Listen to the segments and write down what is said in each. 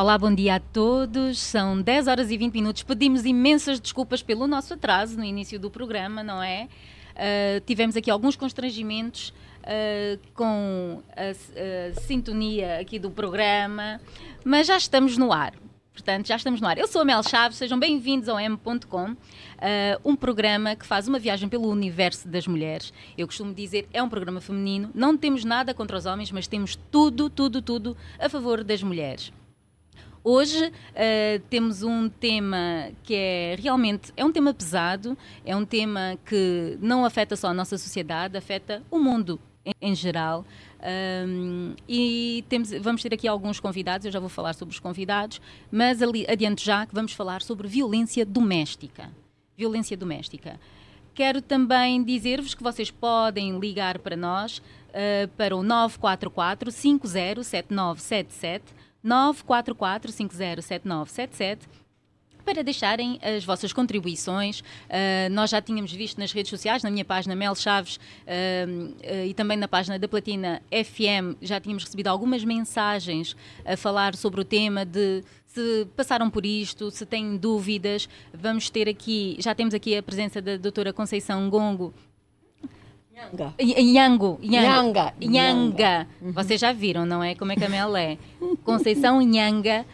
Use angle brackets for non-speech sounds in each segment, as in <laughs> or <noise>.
Olá, bom dia a todos. São 10 horas e 20 minutos. Pedimos imensas desculpas pelo nosso atraso no início do programa, não é? Uh, tivemos aqui alguns constrangimentos uh, com a, a, sintonia aqui do programa, mas já estamos no ar. Portanto, já estamos no ar. Eu sou a Mel Chaves, sejam bem-vindos ao M.com, uh, um programa que faz uma viagem pelo universo das mulheres. Eu costumo dizer, é um programa feminino, não temos nada contra os homens, mas temos tudo, tudo, tudo a favor das mulheres. Hoje uh, temos um tema que é realmente é um tema pesado, é um tema que não afeta só a nossa sociedade, afeta o mundo em, em geral. Um, e temos, vamos ter aqui alguns convidados, eu já vou falar sobre os convidados, mas ali, adiante já que vamos falar sobre violência doméstica. Violência doméstica. Quero também dizer-vos que vocês podem ligar para nós uh, para o 944 507977 944 507977 para deixarem as vossas contribuições. Uh, nós já tínhamos visto nas redes sociais, na minha página Mel Chaves uh, uh, e também na página da Platina FM, já tínhamos recebido algumas mensagens a falar sobre o tema de se passaram por isto, se têm dúvidas. Vamos ter aqui, já temos aqui a presença da doutora Conceição Gongo. Nhango. Nhanga. Nhanga. Vocês já viram, não é? Como é que a Mel é? Conceição Nhanga,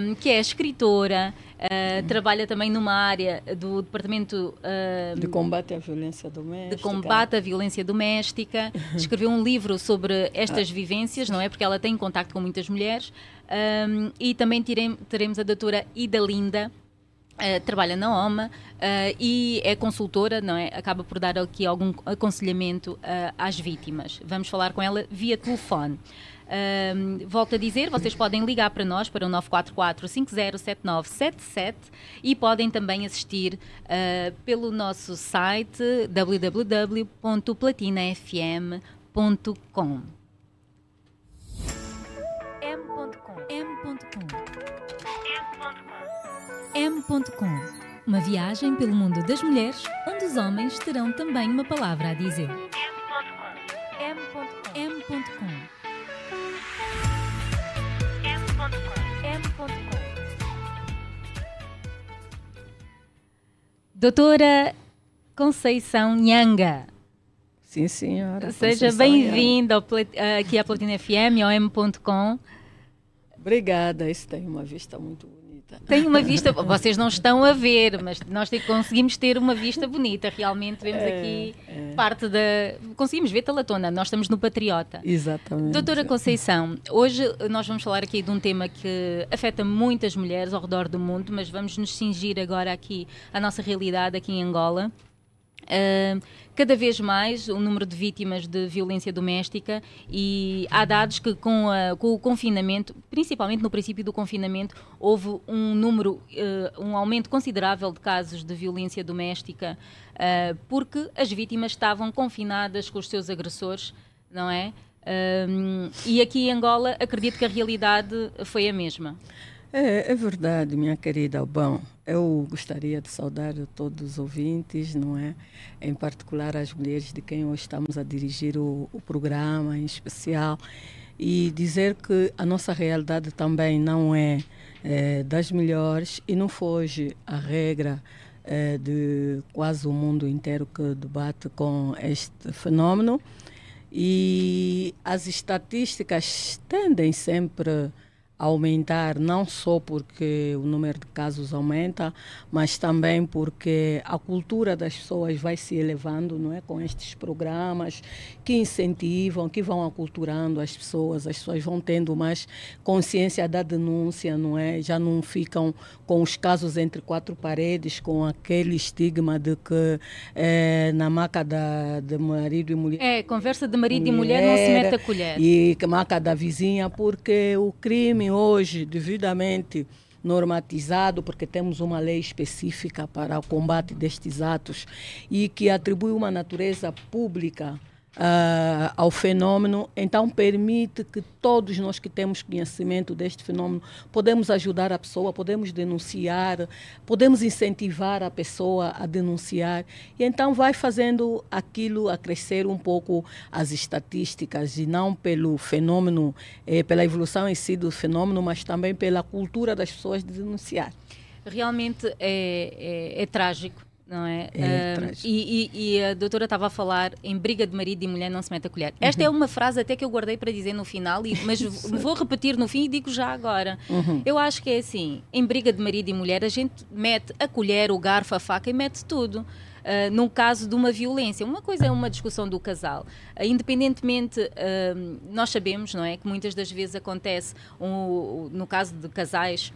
um, que é escritora, uh, trabalha também numa área do Departamento uh, de Combate à Violência Doméstica. De Combate à Violência Doméstica. <laughs> Escreveu um livro sobre estas ah. vivências, não é? Porque ela tem contato com muitas mulheres. Um, e também teremos a doutora Ida Linda, Uh, trabalha na OMA uh, e é consultora, não é? Acaba por dar aqui algum aconselhamento uh, às vítimas. Vamos falar com ela via telefone. volto a dizer, vocês podem ligar para nós para o 944 507977 e podem também assistir pelo nosso site www.platinafm.com. M.com M.com M.com Uma viagem pelo mundo das mulheres, onde os homens terão também uma palavra a dizer. M.com M.com Doutora Conceição Nhanga. Sim, senhora. Seja bem-vinda aqui à Platina FM, ao M.com. Obrigada, isso tem uma vista muito bonita. Tem uma vista, vocês não estão a ver, mas nós conseguimos ter uma vista bonita. Realmente vemos é, aqui é. parte da. Conseguimos ver Talatona, nós estamos no Patriota. Exatamente. Doutora Conceição, hoje nós vamos falar aqui de um tema que afeta muitas mulheres ao redor do mundo, mas vamos nos cingir agora aqui à nossa realidade aqui em Angola. Uh, cada vez mais o número de vítimas de violência doméstica e há dados que com, a, com o confinamento, principalmente no princípio do confinamento, houve um número, uh, um aumento considerável de casos de violência doméstica uh, porque as vítimas estavam confinadas com os seus agressores, não é? e aqui em Angola acredito que a realidade foi a mesma. É, é verdade, minha querida. Bom, eu gostaria de saudar todos os ouvintes, não é? Em particular as mulheres de quem hoje estamos a dirigir o, o programa em especial e dizer que a nossa realidade também não é, é das melhores e não foge à regra é, de quase o mundo inteiro que debate com este fenômeno. E as estatísticas tendem sempre aumentar, não só porque o número de casos aumenta, mas também porque a cultura das pessoas vai se elevando, não é, com estes programas que incentivam, que vão aculturando as pessoas, as pessoas vão tendo mais consciência da denúncia, não é? Já não ficam com os casos entre quatro paredes, com aquele estigma de que é, na maca da, de marido e mulher. É, conversa de marido mulher, e mulher não se mete a colher. E maca da vizinha, porque o crime hoje devidamente normatizado, porque temos uma lei específica para o combate destes atos e que atribui uma natureza pública uh, ao fenômeno, então permite que todos nós que temos conhecimento deste fenômeno podemos ajudar a pessoa, podemos denunciar, podemos incentivar a pessoa a denunciar. E então vai fazendo aquilo a crescer um pouco as estatísticas e não pelo fenômeno, eh, pela evolução em si do fenômeno, mas também pela cultura das pessoas de denunciar. Realmente é, é, é trágico não é? é uh, e, e, e, a doutora estava a falar em briga de marido e mulher não se mete a colher. Esta uhum. é uma frase até que eu guardei para dizer no final, e, mas <laughs> vou repetir no fim e digo já agora. Uhum. Eu acho que é assim: em briga de marido e mulher, a gente mete a colher, o garfo, a faca e mete tudo. Uh, num caso de uma violência. Uma coisa é uma discussão do casal. Uh, independentemente, uh, nós sabemos, não é, que muitas das vezes acontece, um, no caso de casais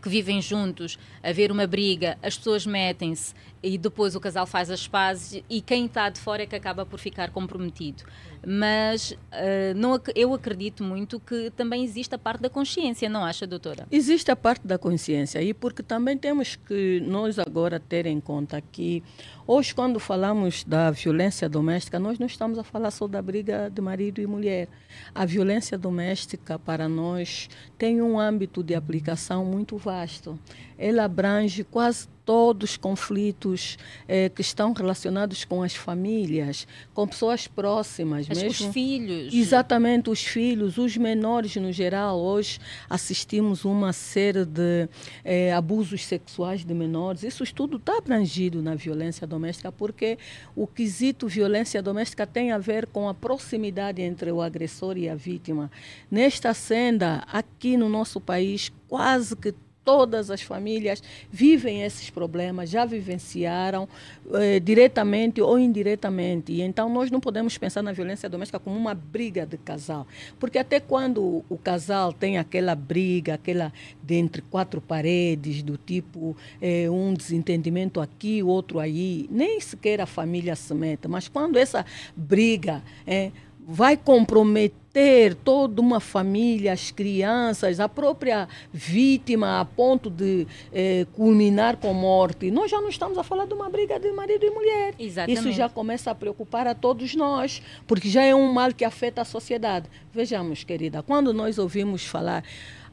que vivem juntos, haver uma briga, as pessoas metem-se e depois o casal faz as pazes e quem está de fora é que acaba por ficar comprometido. Mas uh, não, eu acredito muito que também existe a parte da consciência, não acha, doutora? Existe a parte da consciência e porque também temos que nós agora ter em conta que hoje quando falamos da violência doméstica, nós não estamos a falar só da briga de marido e mulher. A violência doméstica para nós tem um âmbito de aplicação muito vasto. Ela abrange quase todos os conflitos eh, que estão relacionados com as famílias, com pessoas próximas, As, mesmo. Os filhos. Exatamente, os filhos, os menores no geral. Hoje assistimos uma série de eh, abusos sexuais de menores. Isso tudo está abrangido na violência doméstica, porque o quesito violência doméstica tem a ver com a proximidade entre o agressor e a vítima. Nesta senda, aqui no nosso país, quase que todas as famílias vivem esses problemas, já vivenciaram eh, diretamente ou indiretamente. E então nós não podemos pensar na violência doméstica como uma briga de casal, porque até quando o casal tem aquela briga, aquela de entre quatro paredes, do tipo eh, um desentendimento aqui, outro aí, nem sequer a família se mete. Mas quando essa briga eh, vai comprometer toda uma família, as crianças, a própria vítima, a ponto de eh, culminar com morte. Nós já não estamos a falar de uma briga de marido e mulher. Exatamente. Isso já começa a preocupar a todos nós, porque já é um mal que afeta a sociedade. Vejamos, querida, quando nós ouvimos falar.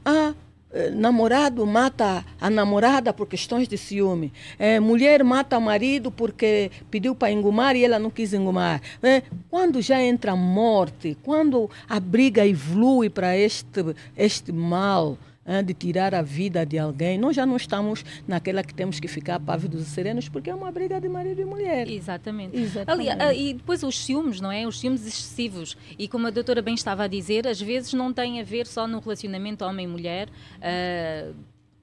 Ah, namorado mata a namorada por questões de ciúme. É, mulher mata o marido porque pediu para engomar e ela não quis engomar. É, quando já entra a morte, quando a briga evolui para este, este mal, de tirar a vida de alguém, nós já não estamos naquela que temos que ficar pávidos e serenos, porque é uma briga de marido e mulher. Exatamente. Exatamente. Ali, ah, e depois os ciúmes, não é? Os ciúmes excessivos. E como a doutora bem estava a dizer, às vezes não tem a ver só no relacionamento homem-mulher. Uh,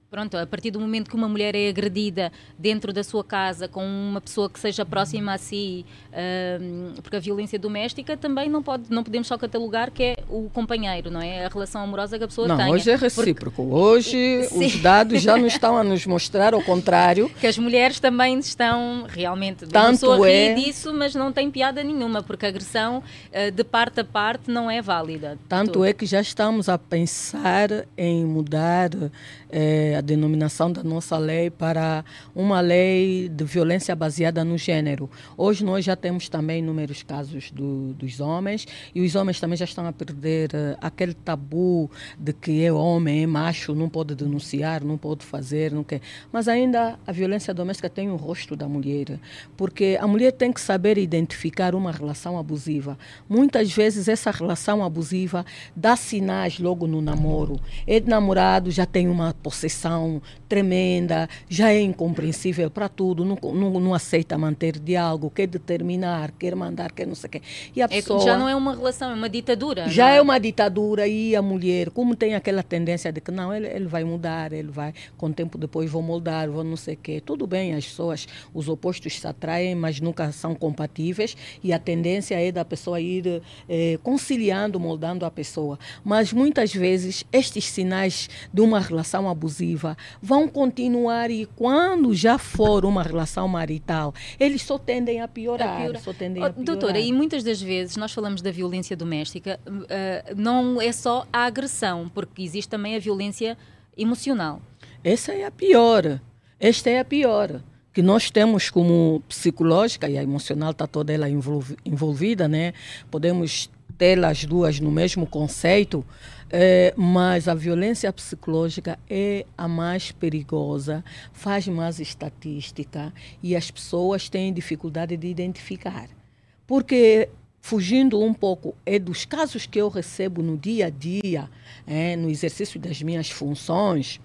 Pronto, a partir do momento que uma mulher é agredida dentro da sua casa com uma pessoa que seja próxima a si, porque a violência doméstica também não, pode, não podemos só catalogar que é o companheiro, não é? A relação amorosa que a pessoa não, tem. Não, hoje é recíproco. Porque... Hoje <laughs> Sim. os dados já não estão a nos mostrar ao contrário. Que as mulheres também estão realmente. Tanto é... disso, mas não tem piada nenhuma, porque a agressão uh, de parte a parte não é válida. Tanto é que já estamos a pensar em mudar é, a denominação da nossa lei para uma lei de violência baseada no gênero. Hoje nós já temos também inúmeros casos do, dos homens e os homens também já estão a perder uh, aquele tabu de que é homem, é macho, não pode denunciar, não pode fazer, não quer. Mas ainda a violência doméstica tem o rosto da mulher, porque a mulher tem que saber identificar uma relação abusiva. Muitas vezes essa relação abusiva dá sinais logo no namoro. É de namorado, já tem uma possessão tremenda, já é incompreensível para tudo, não, não, não, aceita manter diálogo, quer determinar, quer mandar, quer não sei o quê. E a é, pessoa, já não é uma relação, é uma ditadura. Já é? é? uma ditadura e a mulher, como tem aquela tendência de que não, ele, ele vai mudar, ele vai, com o tempo depois vou moldar, vou não sei o quê. Tudo bem, as pessoas, os opostos se atraem, mas nunca são compatíveis e a tendência é da pessoa ir eh, conciliando, moldando a pessoa. Mas muitas vezes estes sinais de uma relação abusiva vão continuar e quando já for uma relação marital, eles só tendem a piorar. A piorar. Só tendem oh. Doutora, e muitas das vezes nós falamos da violência doméstica, uh, não é só a agressão, porque existe também a violência emocional. Essa é a pior. Esta é a pior. que nós temos como psicológica e a emocional está toda ela envolvida, né? Podemos ter as duas no mesmo conceito, é, mas a violência psicológica é a mais perigosa, faz mais estatística e as pessoas têm dificuldade de identificar. Porque fugindo um pouco é dos casos que eu recebo no dia a dia, é, no exercício das minhas funções,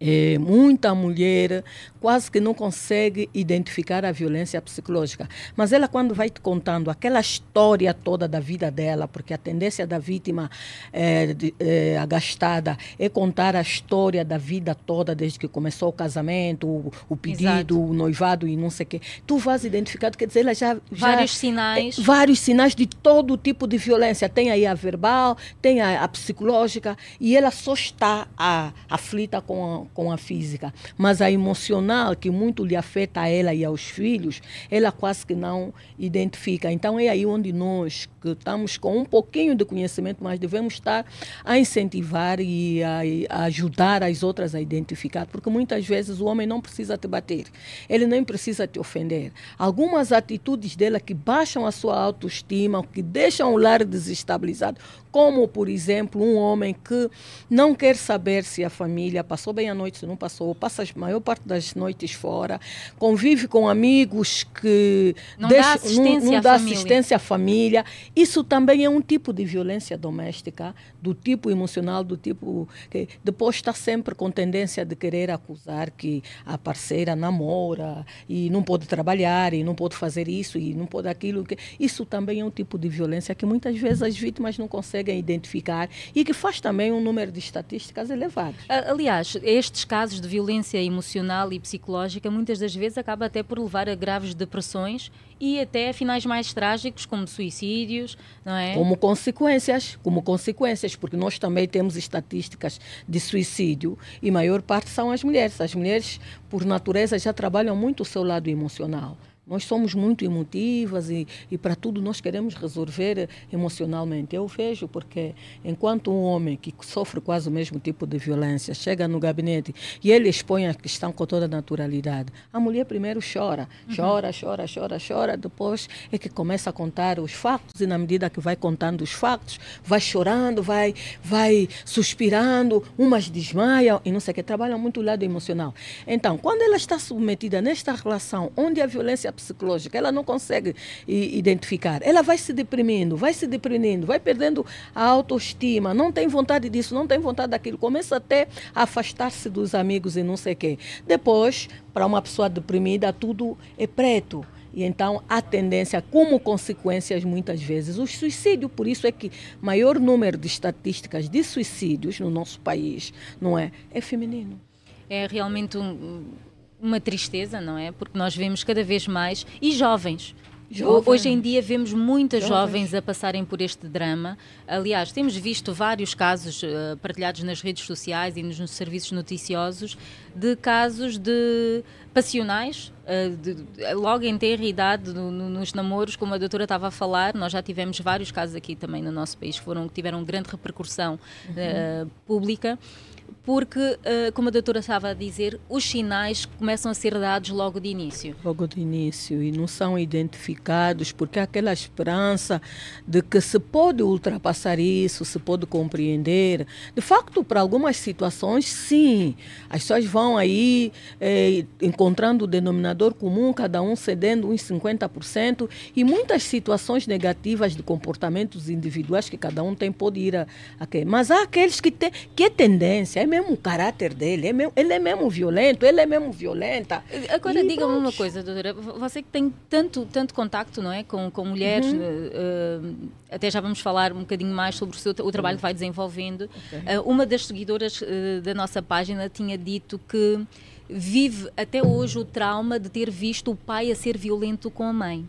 é, muita mulher quase que não consegue identificar a violência psicológica. Mas ela, quando vai te contando aquela história toda da vida dela, porque a tendência da vítima é, de, é, agastada é contar a história da vida toda, desde que começou o casamento, o, o pedido, Exato. o noivado e não sei o quê. Tu vais identificando, quer dizer, ela já. já vários sinais. É, vários sinais de todo tipo de violência. Tem aí a verbal, tem a, a psicológica, e ela só está a, aflita com a com a física, mas a emocional, que muito lhe afeta a ela e aos filhos, ela quase que não identifica. Então é aí onde nós, que estamos com um pouquinho de conhecimento, mas devemos estar a incentivar e a, a ajudar as outras a identificar, porque muitas vezes o homem não precisa te bater, ele nem precisa te ofender. Algumas atitudes dela que baixam a sua autoestima, que deixam o lar desestabilizado, como, por exemplo, um homem que não quer saber se a família passou bem a noite, se não passou, passa a maior parte das noites fora, convive com amigos que não dá assistência, não, não dá assistência à família. Isso também é um tipo de violência doméstica, do tipo emocional, do tipo que depois está sempre com tendência de querer acusar que a parceira namora e não pode trabalhar e não pode fazer isso e não pode aquilo. Isso também é um tipo de violência que muitas vezes as vítimas não conseguem identificar e que faz também um número de estatísticas elevados. Aliás, estes casos de violência emocional e psicológica muitas das vezes acaba até por levar a graves depressões e até a finais mais trágicos, como suicídios, não é? Como consequências, como consequências, porque nós também temos estatísticas de suicídio e maior parte são as mulheres. As mulheres, por natureza, já trabalham muito o seu lado emocional. Nós somos muito emotivas e, e para tudo nós queremos resolver emocionalmente. Eu vejo porque enquanto um homem que sofre quase o mesmo tipo de violência chega no gabinete e ele expõe a questão com toda a naturalidade, a mulher primeiro chora, uhum. chora, chora, chora, chora, depois é que começa a contar os factos e na medida que vai contando os factos, vai chorando, vai, vai suspirando, umas desmaiam e não sei o que, trabalham muito o lado emocional. Então, quando ela está submetida nesta relação onde a violência psicológica, ela não consegue identificar. Ela vai se deprimindo, vai se deprimindo, vai perdendo a autoestima, não tem vontade disso, não tem vontade daquilo, começa até a afastar-se dos amigos e não sei quê. Depois, para uma pessoa deprimida, tudo é preto. E então a tendência, como consequências, muitas vezes, o suicídio. Por isso é que maior número de estatísticas de suicídios no nosso país, não é? É feminino. É realmente um, uma tristeza, não é? Porque nós vemos cada vez mais, e jovens, Jovem. Hoje em dia vemos muitas jovens. jovens. a passarem por este drama. Aliás, temos visto vários casos uh, partilhados nas redes sociais e nos, nos serviços noticiosos de casos de passionais, uh, de, de, logo em ter idade no, no, nos namoros, como a doutora estava a falar. Nós já tivemos vários casos aqui também no nosso país que foram, tiveram grande repercussão uh, pública porque, uh, como a doutora estava a dizer, os sinais começam a ser dados logo de início. Logo de início e não são identificados, porque há aquela esperança de que se pode ultrapassar isso, se pode compreender. De facto, para algumas situações, sim, as pessoas vão aí eh, encontrando o denominador comum, cada um cedendo uns 50%, e muitas situações negativas de comportamentos individuais que cada um tem pode ir a, a Mas há aqueles que têm que é tendência, é mesmo o caráter dele, é mesmo, ele é mesmo violento, ele é mesmo violenta. Agora diga-me uma coisa, doutora, você que tem tanto, tanto contacto não é, com, com mulheres, uhum. uh, até já vamos falar um bocadinho mais sobre o, seu, o trabalho que vai desenvolvendo. Okay. Uh, uma das seguidoras uh, da nossa página tinha dito que vive até hoje o trauma de ter visto o pai a ser violento com a mãe.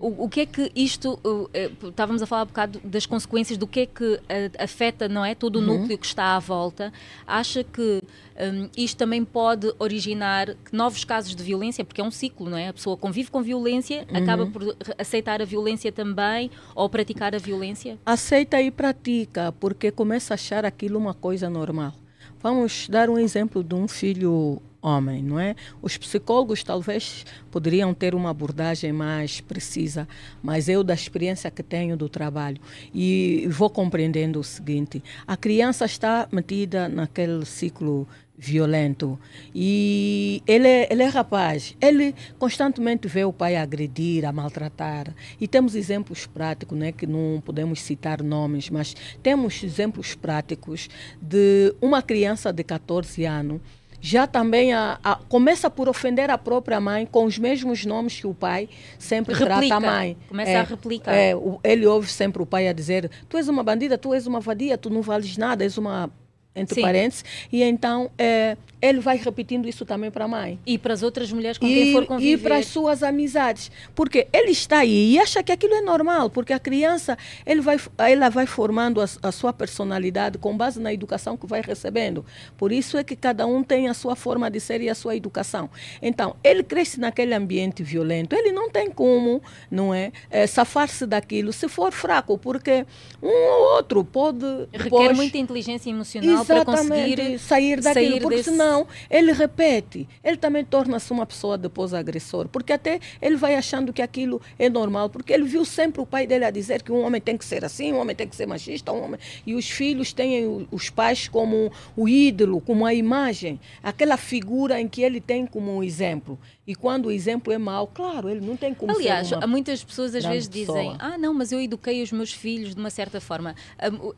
O, o, que é que isto, uh, estávamos a falar um bocado das consequências do que é que uh, afeta, não é, todo o uhum. núcleo que está à volta. Acha que um, isto também pode originar novos casos de violência, porque é um ciclo, não é? A pessoa convive com violência, uhum. acaba por aceitar a violência também ou praticar a violência? Aceita e pratica, porque começa a achar aquilo uma coisa normal Vamos dar um exemplo de um filho homem, não é? Os psicólogos talvez poderiam ter uma abordagem mais precisa, mas eu da experiência que tenho do trabalho e vou compreendendo o seguinte: a criança está metida naquele ciclo violento e ele é, ele é rapaz, ele constantemente vê o pai agredir, a maltratar e temos exemplos práticos, né, que não podemos citar nomes, mas temos exemplos práticos de uma criança de 14 anos já também a, a, começa por ofender a própria mãe com os mesmos nomes que o pai sempre Replica. trata a mãe. Começa é, a replicar. É, ele ouve sempre o pai a dizer: Tu és uma bandida, tu és uma vadia, tu não vales nada, és uma. Entre Sim. parênteses. E então é, ele vai repetindo isso também para a mãe. E para as outras mulheres com e, quem for conviver. E para as suas amizades. Porque ele está aí e acha que aquilo é normal, porque a criança ele vai, ela vai formando a, a sua personalidade com base na educação que vai recebendo. Por isso é que cada um tem a sua forma de ser e a sua educação. Então, ele cresce naquele ambiente violento, ele não tem como, não é, é safar-se daquilo se for fraco, porque um ou outro pode... Requer muita inteligência emocional para conseguir sair daquilo, sair porque desse... senão não, ele repete. Ele também torna-se uma pessoa depois agressor, porque até ele vai achando que aquilo é normal, porque ele viu sempre o pai dele a dizer que um homem tem que ser assim, um homem tem que ser machista, um homem... e os filhos têm os pais como o ídolo, como a imagem, aquela figura em que ele tem como um exemplo. E quando o exemplo é mau, claro, ele não tem como Aliás, ser muitas pessoas às vezes pessoa. dizem: Ah, não, mas eu eduquei os meus filhos de uma certa forma.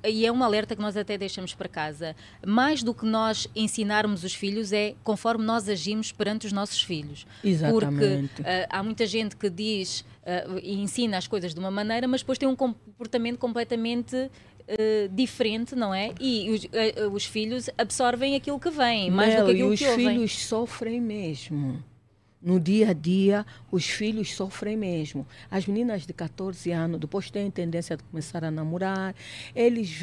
E é um alerta que nós até deixamos para casa. Mais do que nós ensinarmos os filhos, é conforme nós agimos perante os nossos filhos. Exatamente. Porque uh, há muita gente que diz uh, e ensina as coisas de uma maneira, mas depois tem um comportamento completamente Uh, diferente, não é? E os, uh, os, filhos absorvem aquilo que vem, mais do que aquilo que ouvem. E os filhos sofrem mesmo no dia a dia, os filhos sofrem mesmo. As meninas de 14 anos, depois têm tendência de começar a namorar. Eles,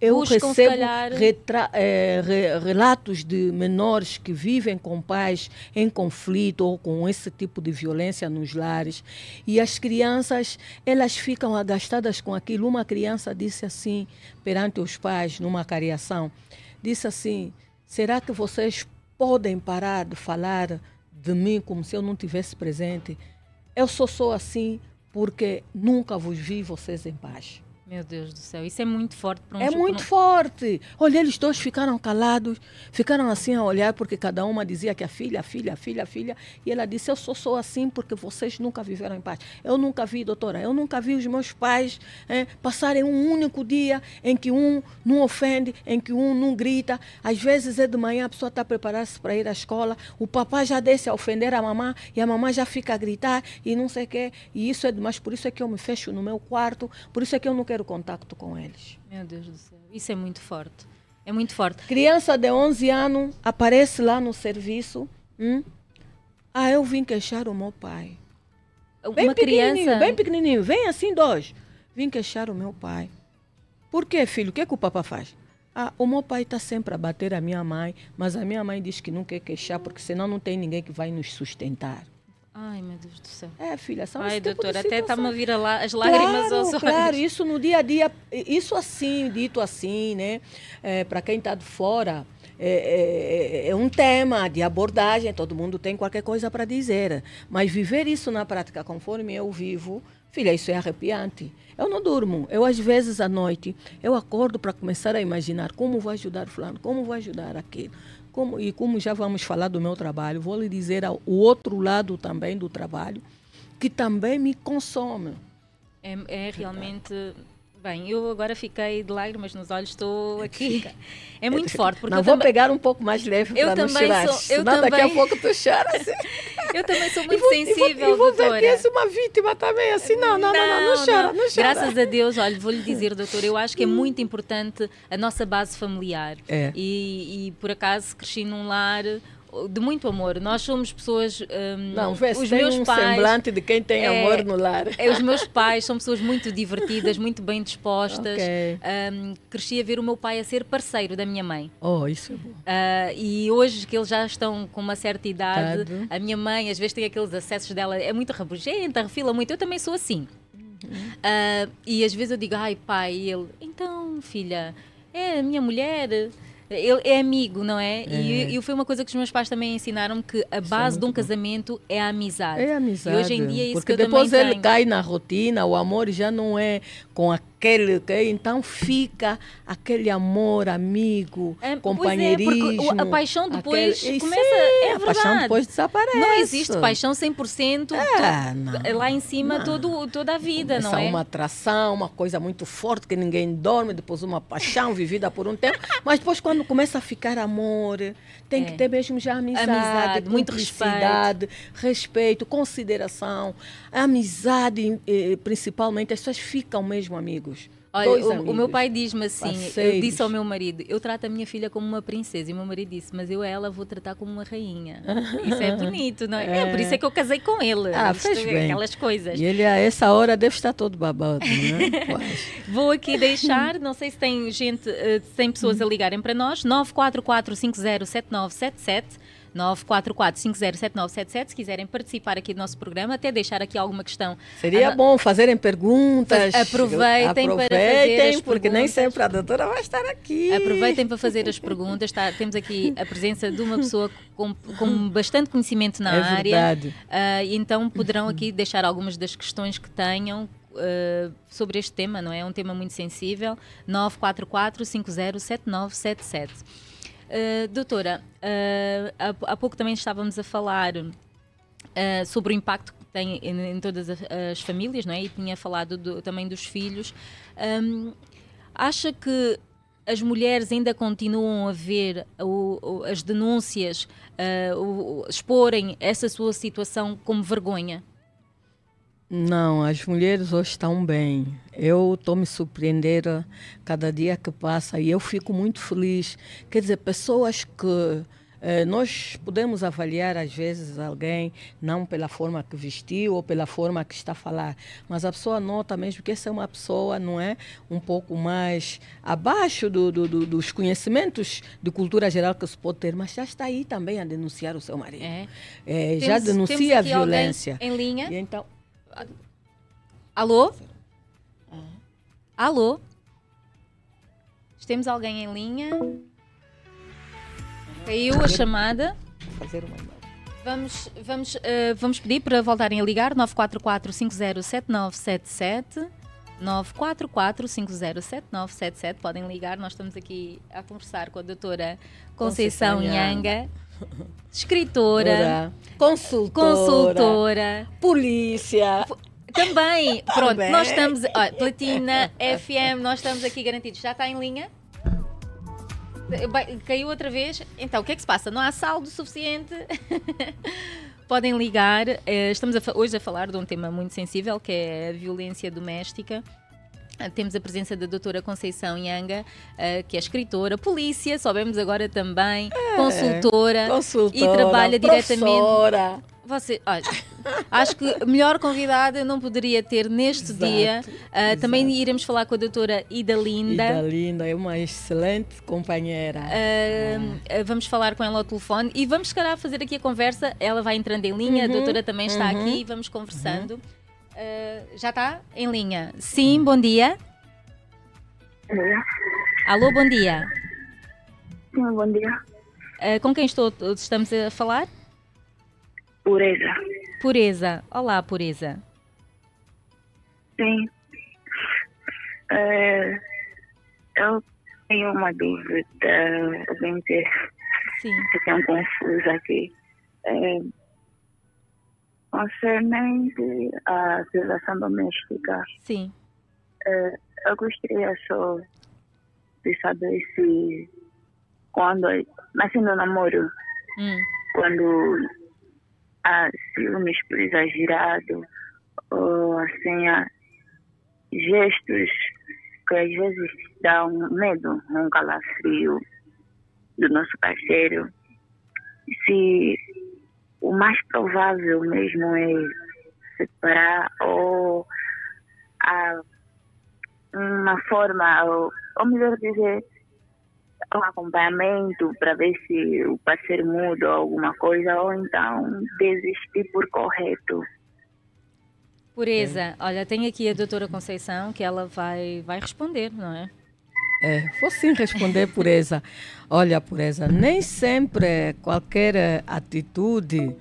eu Buscam, recebo retra, é, re, relatos de menores que vivem com pais em conflito ou com esse tipo de violência nos lares. E as crianças, elas ficam agastadas com aquilo. Uma criança disse assim, perante os pais, numa cariação, disse assim, será que vocês podem parar de falar de mim como se eu não tivesse presente. Eu só sou assim porque nunca vos vi vocês em paz. Meu Deus do céu, isso é muito forte para um É muito forte. Olha, eles dois ficaram calados, ficaram assim a olhar, porque cada uma dizia que a filha, a filha, a filha, a filha. E ela disse: Eu só sou assim porque vocês nunca viveram em paz. Eu nunca vi, doutora, eu nunca vi os meus pais é, passarem um único dia em que um não ofende, em que um não grita. Às vezes é de manhã, a pessoa está preparando-se para ir à escola, o papai já desce a ofender a mamãe e a mamãe já fica a gritar e não sei o quê. E isso é demais, por isso é que eu me fecho no meu quarto, por isso é que eu não quero contato com eles. Meu Deus do céu, isso é muito forte. É muito forte. Criança de 11 anos aparece lá no serviço. Hum? Ah, eu vim queixar o meu pai. Bem Uma criança. Bem pequenininho, vem assim dois. Vim queixar o meu pai. Por quê, filho? O que, é que o papai faz? Ah, o meu pai está sempre a bater a minha mãe, mas a minha mãe diz que não quer queixar porque senão não tem ninguém que vai nos sustentar. Ai, meu Deus do céu. É, filha, são Ai, tipo doutora, até está-me a vir a lá, as lágrimas claro, aos olhos. Claro, isso no dia a dia, isso assim, dito assim, né? É, Para quem está de fora, é, é, é, um tema de abordagem, todo mundo tem qualquer coisa para dizer. Mas viver isso na prática, conforme eu vivo, filha, isso é arrepiante. Eu não durmo. Eu, às vezes, à noite, eu acordo para começar a imaginar como vou ajudar fulano, como vou ajudar aquilo. Como, e como já vamos falar do meu trabalho, vou lhe dizer o outro lado também do trabalho, que também me consome. É, é realmente Bem, eu agora fiquei de lágrimas nos olhos, estou aqui. É muito forte. Porque não, vou também... pegar um pouco mais leve para não chorar. Sou, eu Senão também... daqui a pouco tu choras. <laughs> eu também sou muito e vou, sensível, e vou, e vou. Ver que uma vítima também, assim, não, não, não, não, não, não chora, não chora. Graças a Deus, olha, vou-lhe <laughs> dizer, doutora, eu acho que é muito importante a nossa base familiar. É. E, e por acaso cresci num lar de muito amor. Nós somos pessoas. Um, não, vê os meus um pais, semblante de quem tem é, amor no lar. É, os meus pais são pessoas muito divertidas, muito bem dispostas. Okay. Um, cresci a ver o meu pai a ser parceiro da minha mãe. Oh, isso é bom. Uh, e hoje que eles já estão com uma certa idade, Tado. a minha mãe às vezes tem aqueles acessos dela, é muito rabugenta, refila muito. Eu também sou assim. Uhum. Uh, e às vezes eu digo, ai pai, e ele, então filha, é a minha mulher Ele é amigo, não é? é. E, e foi uma coisa que os meus pais também ensinaram que a é base é de um casamento é a amizade. É a amizade. E hoje em dia é isso Porque que eu depois ele tenho. cai na rotina, o amor já não é com aquele, então fica aquele amor, amigo, é, companheirismo. É, a paixão depois aquele, começa, sim, é. A paixão depois desaparece. Não existe paixão 100% é, não, lá em cima todo, toda a vida, Começa não é? uma atração, uma coisa muito forte que ninguém dorme, depois uma paixão vivida por um tempo, mas depois quando começa a ficar amor, tem é. que ter mesmo já amizade, amizade muito respeito. respeito, consideração, amizade eh, principalmente, as pessoas ficam mesmo amigos Olha, o, o, meu pai diz-me assim, eu disse ao meu marido, eu trato a minha filha como uma princesa, e o meu marido disse, mas eu ela vou tratar como uma rainha. <laughs> Isso é bonito, não é? é? é por isso é que eu casei com ele. Ah, fez Isto, bem. Aquelas coisas. E ele a essa hora deve estar todo babado, né? <laughs> vou aqui <laughs> deixar, não sei se tem gente, se tem pessoas a ligarem para nós, 944 507977 944-507977, se quiserem participar aqui do nosso programa, até deixar aqui alguma questão. Seria a... bom fazerem perguntas. Aproveitem, aproveitem para fazer as porque nem sempre a doutora vai estar aqui. Aproveitem para fazer as perguntas. Tá, temos aqui a presença de uma pessoa com, com bastante conhecimento na é área. Verdade. Uh, então poderão aqui deixar algumas das questões que tenham Uh, sobre este tema, não é? É um tema muito sensível. 944 507977. Uh, doutora, uh, há, há, pouco também estávamos a falar uh, sobre o impacto que tem em, em, todas as famílias, não é? E tinha falado do, também dos filhos. Um, acha que as mulheres ainda continuam a ver o, o, as denúncias, o, exporem essa sua situação como vergonha? Não, as mulheres hoje estão bem. Eu estou me surpreendendo cada dia que passa e eu fico muito feliz. Quer dizer, pessoas que eh, nós podemos avaliar às vezes alguém não pela forma que vestiu ou pela forma que está a falar, mas a pessoa nota mesmo que essa é uma pessoa, não é? Um pouco mais abaixo do, do, do, dos conhecimentos de cultura geral que se pode ter, mas já está aí também a denunciar o seu marido. É. É, já denuncia a violência. Em linha. E então, Alô? Alô? Temos alguém em linha? Caiu a chamada. Fazer uma Vamos, vamos, uh, vamos pedir para voltarem a ligar 944 507977 944 507977 podem ligar, nós estamos aqui a conversar com a doutora Conceição, Conceição Nhanga, escritora, consultora, consultora, polícia, também, pronto, Também. nós estamos. Olha, Platina, FM, nós estamos aqui garantidos. Já está em linha? Caiu outra vez? Então, o que é que se passa? Não há saldo suficiente? <laughs> Podem ligar. Eh, estamos a, hoje a falar de um tema muito sensível, que é a violência doméstica. Ah, temos a presença da doutora Conceição Yanga, uh, que é escritora, polícia, soubemos agora também, é, consultora, consultora, e trabalha professora. diretamente você, olha, acho que melhor convidada não poderia ter neste exato, dia. Uh, também iremos falar com a doutora Ida Linda. Ida Linda é uma excelente companheira. Uh, vamos falar com ela ao telefone e vamos, se calhar, fazer aqui a conversa. Ela vai entrando em linha, uhum, a doutora também está uhum, aqui e vamos conversando. Uhum. Uh, já está em linha? Sim, bom dia. Alô, bom dia. Sim, bom dia. com quem estou, estamos a falar? Pureza. Pureza. Olá, Pureza. Sim. É, eu tenho uma dúvida, gente Sim. fica um confuso aqui. É, concernente a violação doméstica. Sim. É, eu gostaria só de saber se quando, assim no namoro, hum. quando a ciúmes por exagerado, ou assim, a gestos que às vezes dão medo, um calafrio do nosso parceiro. Se o mais provável mesmo é separar ou a uma forma, ou, ou melhor dizer, um acompanhamento para ver se o parceiro muda alguma coisa ou então desistir por correto. Pureza, olha, tem aqui a doutora Conceição que ela vai, vai responder, não é? É, vou sim responder, pureza. Olha, pureza, nem sempre qualquer atitude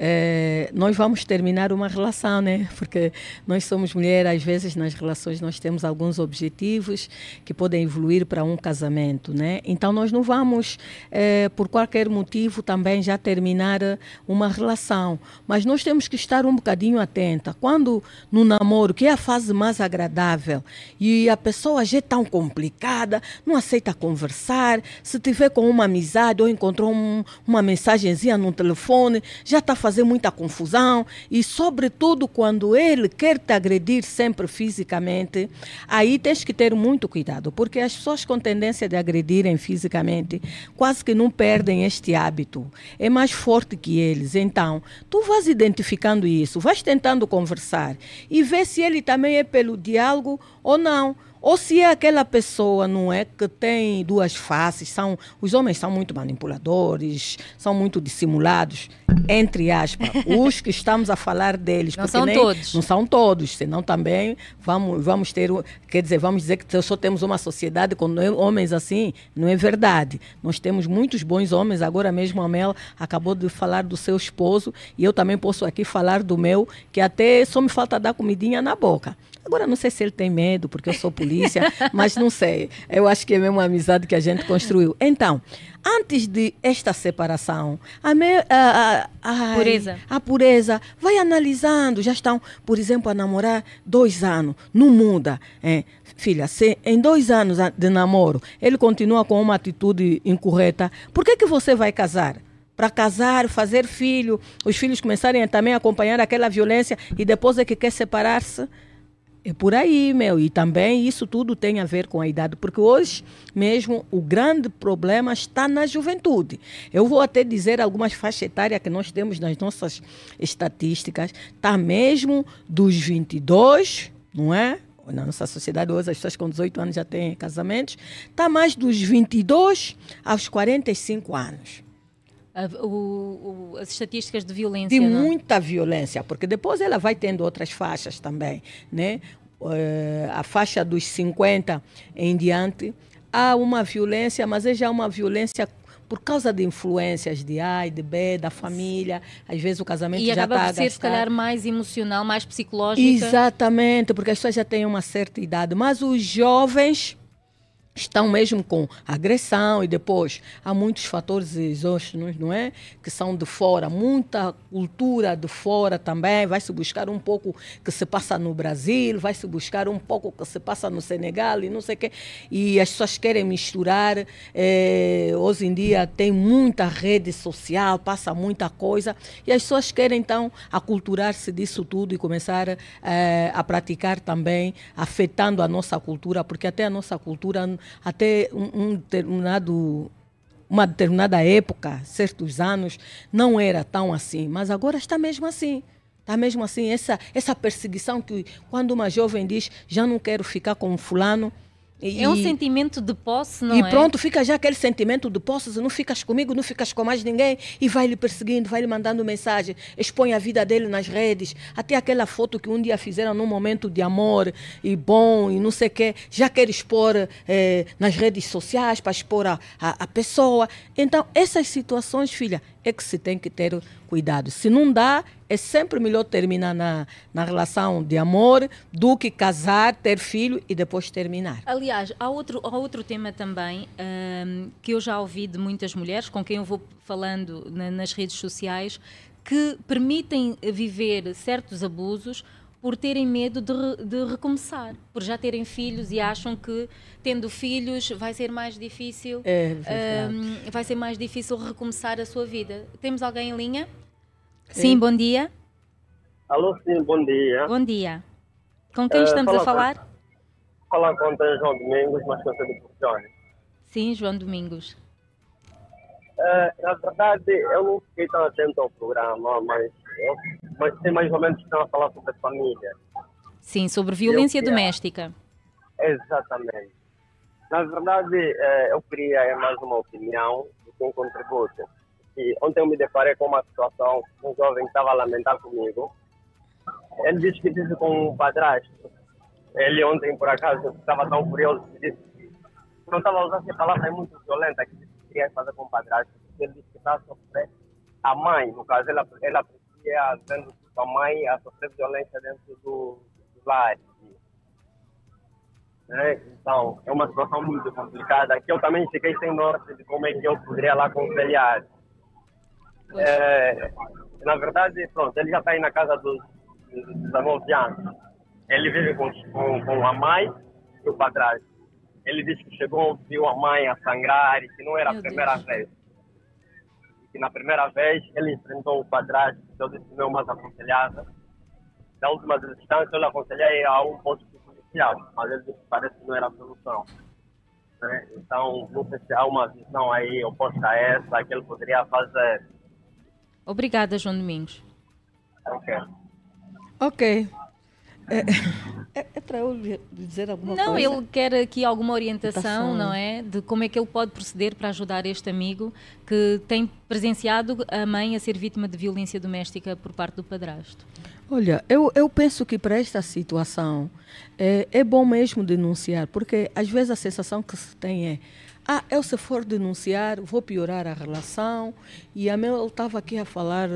é, nós vamos terminar uma relação, né? Porque nós somos mulheres, às vezes nas relações nós temos alguns objetivos que podem evoluir para um casamento, né? Então nós não vamos, é, por qualquer motivo, também já terminar uma relação. Mas nós temos que estar um bocadinho atenta. Quando no namoro, que é a fase mais agradável, e a pessoa já é tão complicada, não aceita conversar, se tiver com uma amizade ou encontrou um, uma mensagenzinha no telefone, já está fazendo fazer muita confusão e, sobretudo, quando ele quer te agredir sempre fisicamente, aí tens que ter muito cuidado, porque as pessoas com tendência de agredirem fisicamente quase que não perdem este hábito. É mais forte que eles. Então, tu vais identificando isso, vais tentando conversar e ver se ele também é pelo diálogo ou não. Ou se é aquela pessoa, não é, que tem duas faces, são, os homens são muito manipuladores, são muito dissimulados, entre aspas, <laughs> os que estamos a falar deles. Não são nem, todos. Não são todos, senão também vamos, vamos ter, quer dizer, vamos dizer que só temos uma sociedade com homens assim, não é verdade. Nós temos muitos bons homens, agora mesmo a Mel acabou de falar do seu esposo, e eu também posso aqui falar do meu, que até só me falta dar comidinha na boca. Agora, não sei se ele tem medo, porque eu sou polícia, <laughs> mas não sei. Eu acho que é mesmo uma amizade que a gente construiu. Então, antes de esta separação, a, me, a, a, a, pureza. a pureza vai analisando. Já estão, por exemplo, a namorar dois anos. Não muda. É, filha, se em dois anos de namoro ele continua com uma atitude incorreta, por que, que você vai casar? para casar, fazer filho, os filhos começarem a também acompanhar aquela violência e depois é que quer separar-se. É por aí, meu. E também isso tudo tem a ver com a idade, porque hoje mesmo o grande problema está na juventude. Eu vou até dizer algumas faixas etárias que nós temos nas nossas estatísticas, está mesmo dos 22, não é? Na nossa sociedade hoje as pessoas com 18 anos já têm casamentos, está mais dos 22 aos 45 anos. O, o, as estatísticas de violência. De não? muita violência, porque depois ela vai tendo outras faixas também, né? Uh, a faixa dos 50 em diante, há uma violência, mas é já uma violência por causa de influências de A e de B, da família, às vezes o casamento e já está a gastar. E ser, se calhar, mais emocional, mais psicológica. Exatamente, porque as pessoas já têm uma certa idade. Mas os jovens estão mesmo com agressão e depois há muitos fatores exógenos, não é? Que são de fora, muita cultura de fora também, vai se buscar um pouco que se passa no Brasil, vai se buscar um pouco que se passa no Senegal e não sei o quê. E as pessoas querem misturar, é, hoje em dia tem muita rede social, passa muita coisa e as pessoas querem então aculturar-se disso tudo e começar é, a praticar também, afetando a nossa cultura, porque até a nossa cultura até um, um determinado uma determinada época, certos anos, não era tão assim, mas agora está mesmo assim. Está mesmo assim, essa, essa perseguição que quando uma jovem diz já não quero ficar com fulano, e, é um sentimento de posse, não e é? E pronto, fica já aquele sentimento de posse, não ficas comigo, não ficas com mais ninguém, e vai lhe perseguindo, vai lhe mandando mensagem, expõe a vida dele nas redes, até aquela foto que um dia fizeram num momento de amor e bom e não sei o quê, já quer expor eh, nas redes sociais para expor a, a, a pessoa. Então, essas situações, filha, é que se tem que ter cuidado. Se não dá, é sempre melhor terminar na, na relação de amor do que casar, ter filho e depois terminar. Aliás, há outro, há outro tema também um, que eu já ouvi de muitas mulheres com quem eu vou falando na, nas redes sociais que permitem viver certos abusos por terem medo de, de, recomeçar, por já terem filhos e acham que tendo filhos vai ser mais difícil, é um, vai ser mais difícil recomeçar a sua vida. Temos alguém em linha? Sim, sim bom dia. Alô, sim, bom dia. Bom dia. Com quem uh, estamos a falar? Com, falar com o João Domingos, mas com o Johnny. Sim, João Domingos. Uh, na verdade, eu não fiquei tão atento ao programa, mas mas tem mais ou menos estão a falar sobre a família. Sim, sobre violência doméstica. Exatamente. Na verdade, eh, eu queria é mais uma opinião do que um contributo. E ontem eu me deparei com uma situação, um jovem que estava a lamentar comigo. Ele disse que disse com um padrasto. Ele ontem, por acaso, estava tão curioso, disse que não estava a usar essa palavra é muito violenta que queria fazer com o padrasto, ele disse que está a sofrer a mãe, no caso, ela, ela preferia vendo a mãe a sofrer violência dentro do, do lar. Né? Então, é uma situação muito complicada, que eu também fiquei sem norte de como é que eu poderia lá aconselhar. É, na verdade, pronto, ele já está aí na casa dos, dos 19 anos. Ele vive com, com, com a mãe e o padrasto. Ele disse que chegou, viu a mãe a sangrar e que não era Meu a primeira Deus. vez. Que na primeira vez ele enfrentou o padrasto, que eu disse não mais aconselhada. Da última instância, eu lhe aconselhei a um ponto policial, mas ele disse que parece que não era a solução. Né? Então, não sei se há uma visão aí oposta a essa que ele poderia fazer. Obrigada, João Domingos. Ok. Ok. É, é, é para eu dizer alguma não, coisa? Não, ele quer aqui alguma orientação, não é? De como é que ele pode proceder para ajudar este amigo que tem presenciado a mãe a ser vítima de violência doméstica por parte do padrasto. Olha, eu, eu penso que para esta situação é, é bom mesmo denunciar, porque às vezes a sensação que se tem é ah, eu se for denunciar, vou piorar a relação. E a Mel estava aqui a falar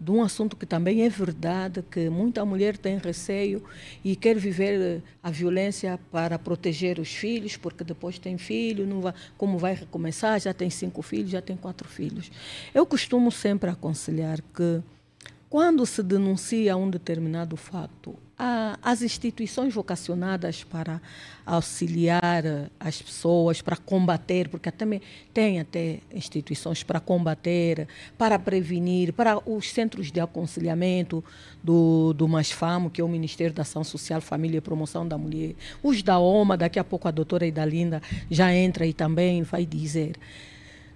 de um assunto que também é verdade, que muita mulher tem receio e quer viver a violência para proteger os filhos, porque depois tem filho, não vai, como vai recomeçar, já tem cinco filhos, já tem quatro filhos. Eu costumo sempre aconselhar que quando se denuncia um determinado fato, as instituições vocacionadas para auxiliar as pessoas, para combater, porque também tem até instituições para combater, para prevenir, para os centros de aconselhamento do, do MASFAMO, que é o Ministério da Ação Social, Família e Promoção da Mulher, os da OMA, daqui a pouco a doutora Idalinda já entra e também vai dizer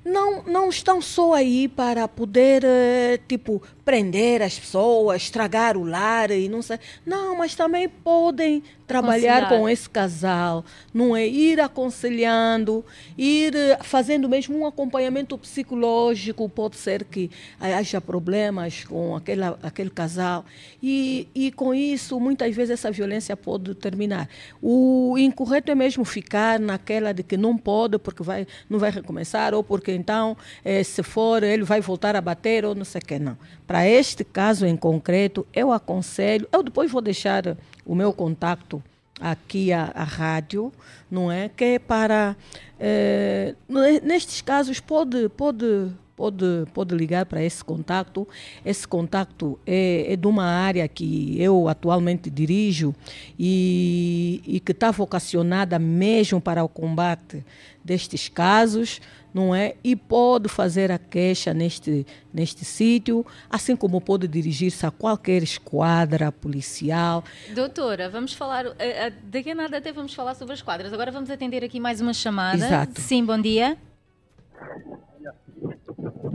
não, não estão só aí para poder, eh, tipo, prender as pessoas, estragar o lar e não sei. Não, mas também podem trabalhar com esse casal, não é? Ir aconselhando, ir eh, fazendo mesmo um acompanhamento psicológico, pode ser que haja problemas com aquele, aquele casal. E, e com isso, muitas vezes, essa violência pode terminar. O incorreto é mesmo ficar naquela de que não pode, porque vai, não vai recomeçar, ou porque então, eh, se for, ele vai voltar a bater, ou não sei o que, não. Para este caso em concreto, eu aconselho, eu depois vou deixar o meu contato aqui à, à rádio, não é? Que é para é, nestes casos pode pode pode pode ligar para esse contato. Esse contato é, é de uma área que eu atualmente dirijo e, e que está vocacionada mesmo para o combate destes casos não é? E pode fazer a queixa neste, neste sítio, assim como pode dirigir-se a qualquer esquadra policial. Doutora, vamos falar, eh, eh, daqui a nada até vamos falar sobre as quadras. Agora vamos atender aqui mais uma chamada. Exato. Sim, bom dia.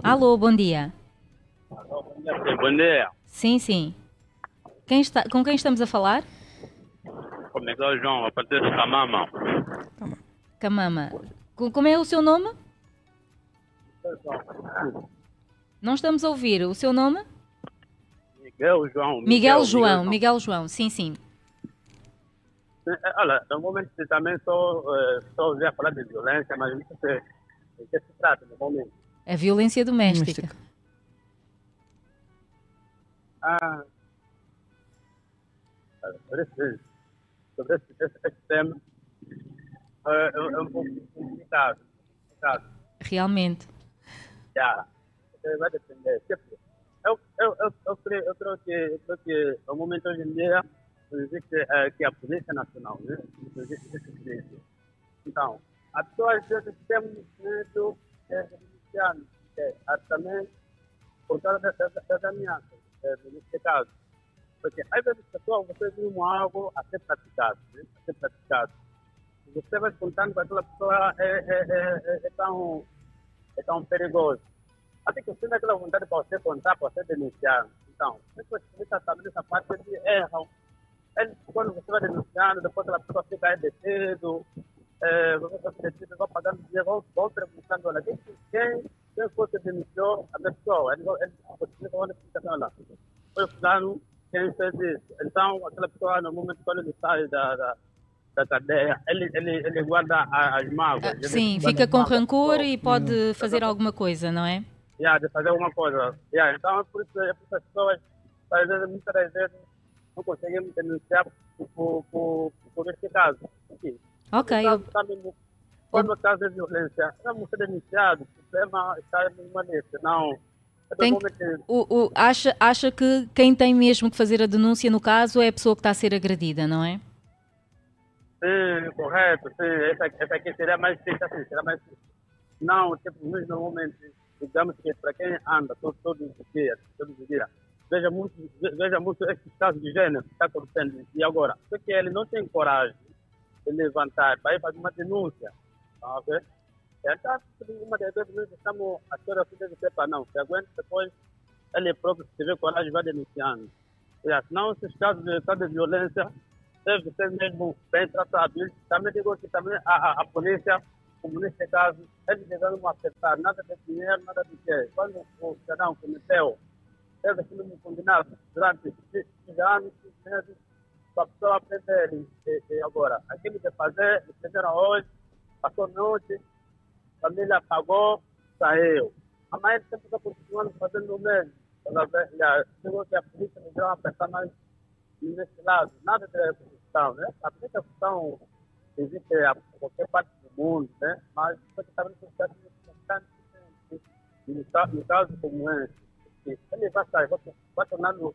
Alô, bom dia. Bom dia. Sim, sim. Quem está, com quem estamos a falar? Começou o João, a partir de Camama. Camama. Como é o seu nome? Não estamos a ouvir. O seu nome? Miguel João. Miguel, Miguel João, Miguel João, sim, sim. É, olha, no momento também estou, estou a falar de violência, mas não sei de que se trata no momento. A violência doméstica. Ah, sobre esse, sobre esse, esse, tema, é, é um pouco complicado. Realmente já. Vai depender. Eu, eu, eu, eu, creio, eu, creio que, eu creio que no momento hoje em dia existe é, que a Polícia Nacional, né? Existe esse. Então, as pessoas vezes têm medo de denunciar é, também por causa das, das ameaças, é, nesse caso. Porque às vezes a pessoa, você viu algo a ser praticado, né? a ser praticado. Você vai contando com aquela pessoa é, é, é, é tão é tão perigoso. Até que você tem aquela vontade para você contar, para você denunciar. Então, depois que você sabe essa parte, eles erram. Eles, quando você vai denunciando, depois a pessoa fica aí detido, é, você vai detido, vai pagando dinheiro, vão, vão perguntando, olha, quem, quem, quem foi que denunciou a pessoa? Eles, eles continuam a explicação lá. Foi o fulano quem fez isso. Então, aquela pessoa, no momento quando ele sai da, da da cadeia, ele, ele, ele guarda as mágoas. Ah, sim, fica com rancor e pode hum. fazer alguma coisa, não é? Yeah, de fazer alguma coisa. Yeah, então, é por isso, é por isso as pessoas, às vezes, muitas das vezes, não conseguem denunciar por, por, por, por este caso. Sim. Ok. Caso, eu... quando o caso de violência, vamos ser denunciado, o problema está numa lista, não. É tem, o, o, acha, acha que quem tem mesmo que fazer a denúncia no caso é a pessoa que está a ser agredida, não é? Sim, correto, sim. Essa, essa aqui seria mais difícil, assim, seria mais Não, tipo, nós normalmente, digamos que para quem anda todos, todos os dias, todos os dias, veja muito, veja muito esses casos de gênero que está acontecendo. E agora, porque ele não tem coragem levantar para ir fazer uma denúncia, tá ok? Então, uma das vezes estamos, a história assim deve para não, se aguenta depois, ele próprio, se tiver coragem, vai denunciando. Senão, esses casos de, de violência, deve ser mesmo bem tratado. Também digo que também a, a, a polícia, como nesse caso, eles devem aceitar nada de dinheiro, nada de quê. Quando o cidadão cometeu, ser um combinado durante 15 anos, 15 meses, a pessoa aprender. E, e agora, aquilo que fazer, fizeram hoje, passou noite, a família pagou, saiu. Amanhã sempre está continuando fazendo o mesmo. Já chegou que a polícia não deu uma pessoa mais nesse lado, nada de questão, né? A questão existe a qualquer parte do mundo, né? Mas você está vendo que está no caso, no caso como esse, ele vai sair, vai, vai tornando,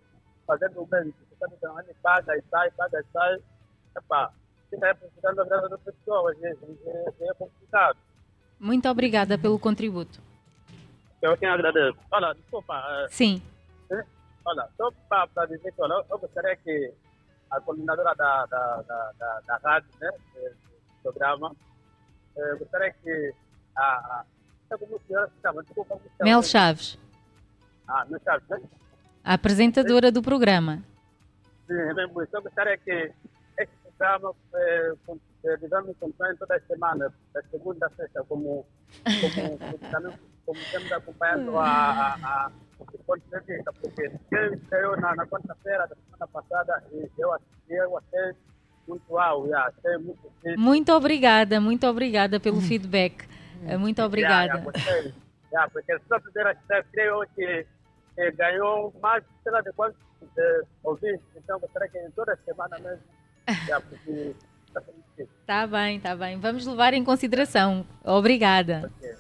fazendo o mesmo, você está dizendo, ele paga e sai, paga e sai, epá, fica aí precisando da vida das pessoas, é, é, é complicado. Muito obrigada pelo contributo. Eu quem agradeço. Olha, desculpa. Sim. Olha, só para dizer que olha, eu gostaria que a coordenadora da, da, da, da, da rádio, né, do programa. Eu gostaria que a, a como se chama? Desculpa, como chama? Mel Chaves. Ah, Mel Chaves, né? A apresentadora do programa. Sim, é bem muito. Eu gostaria que este programa, eh, digamos, acompanhe toda a semana, da segunda a sexta, como, como, como, estamos acompanhando a, a, a ponto de vista, porque quem saiu na, na quarta-feira da semana passada e eu assisti, eu achei muito uau, achei muito Muito obrigada, muito obrigada pelo hum. feedback. Hum. Muito obrigada. Yeah, yeah, porque só primeira creio que, que ganhou mais, sei lá de quantos ouvintes, então gostaria que toda semana mesmo, <laughs> yeah, porque Tá bem, tá bem. Vamos levar em consideração. Obrigada. Okay.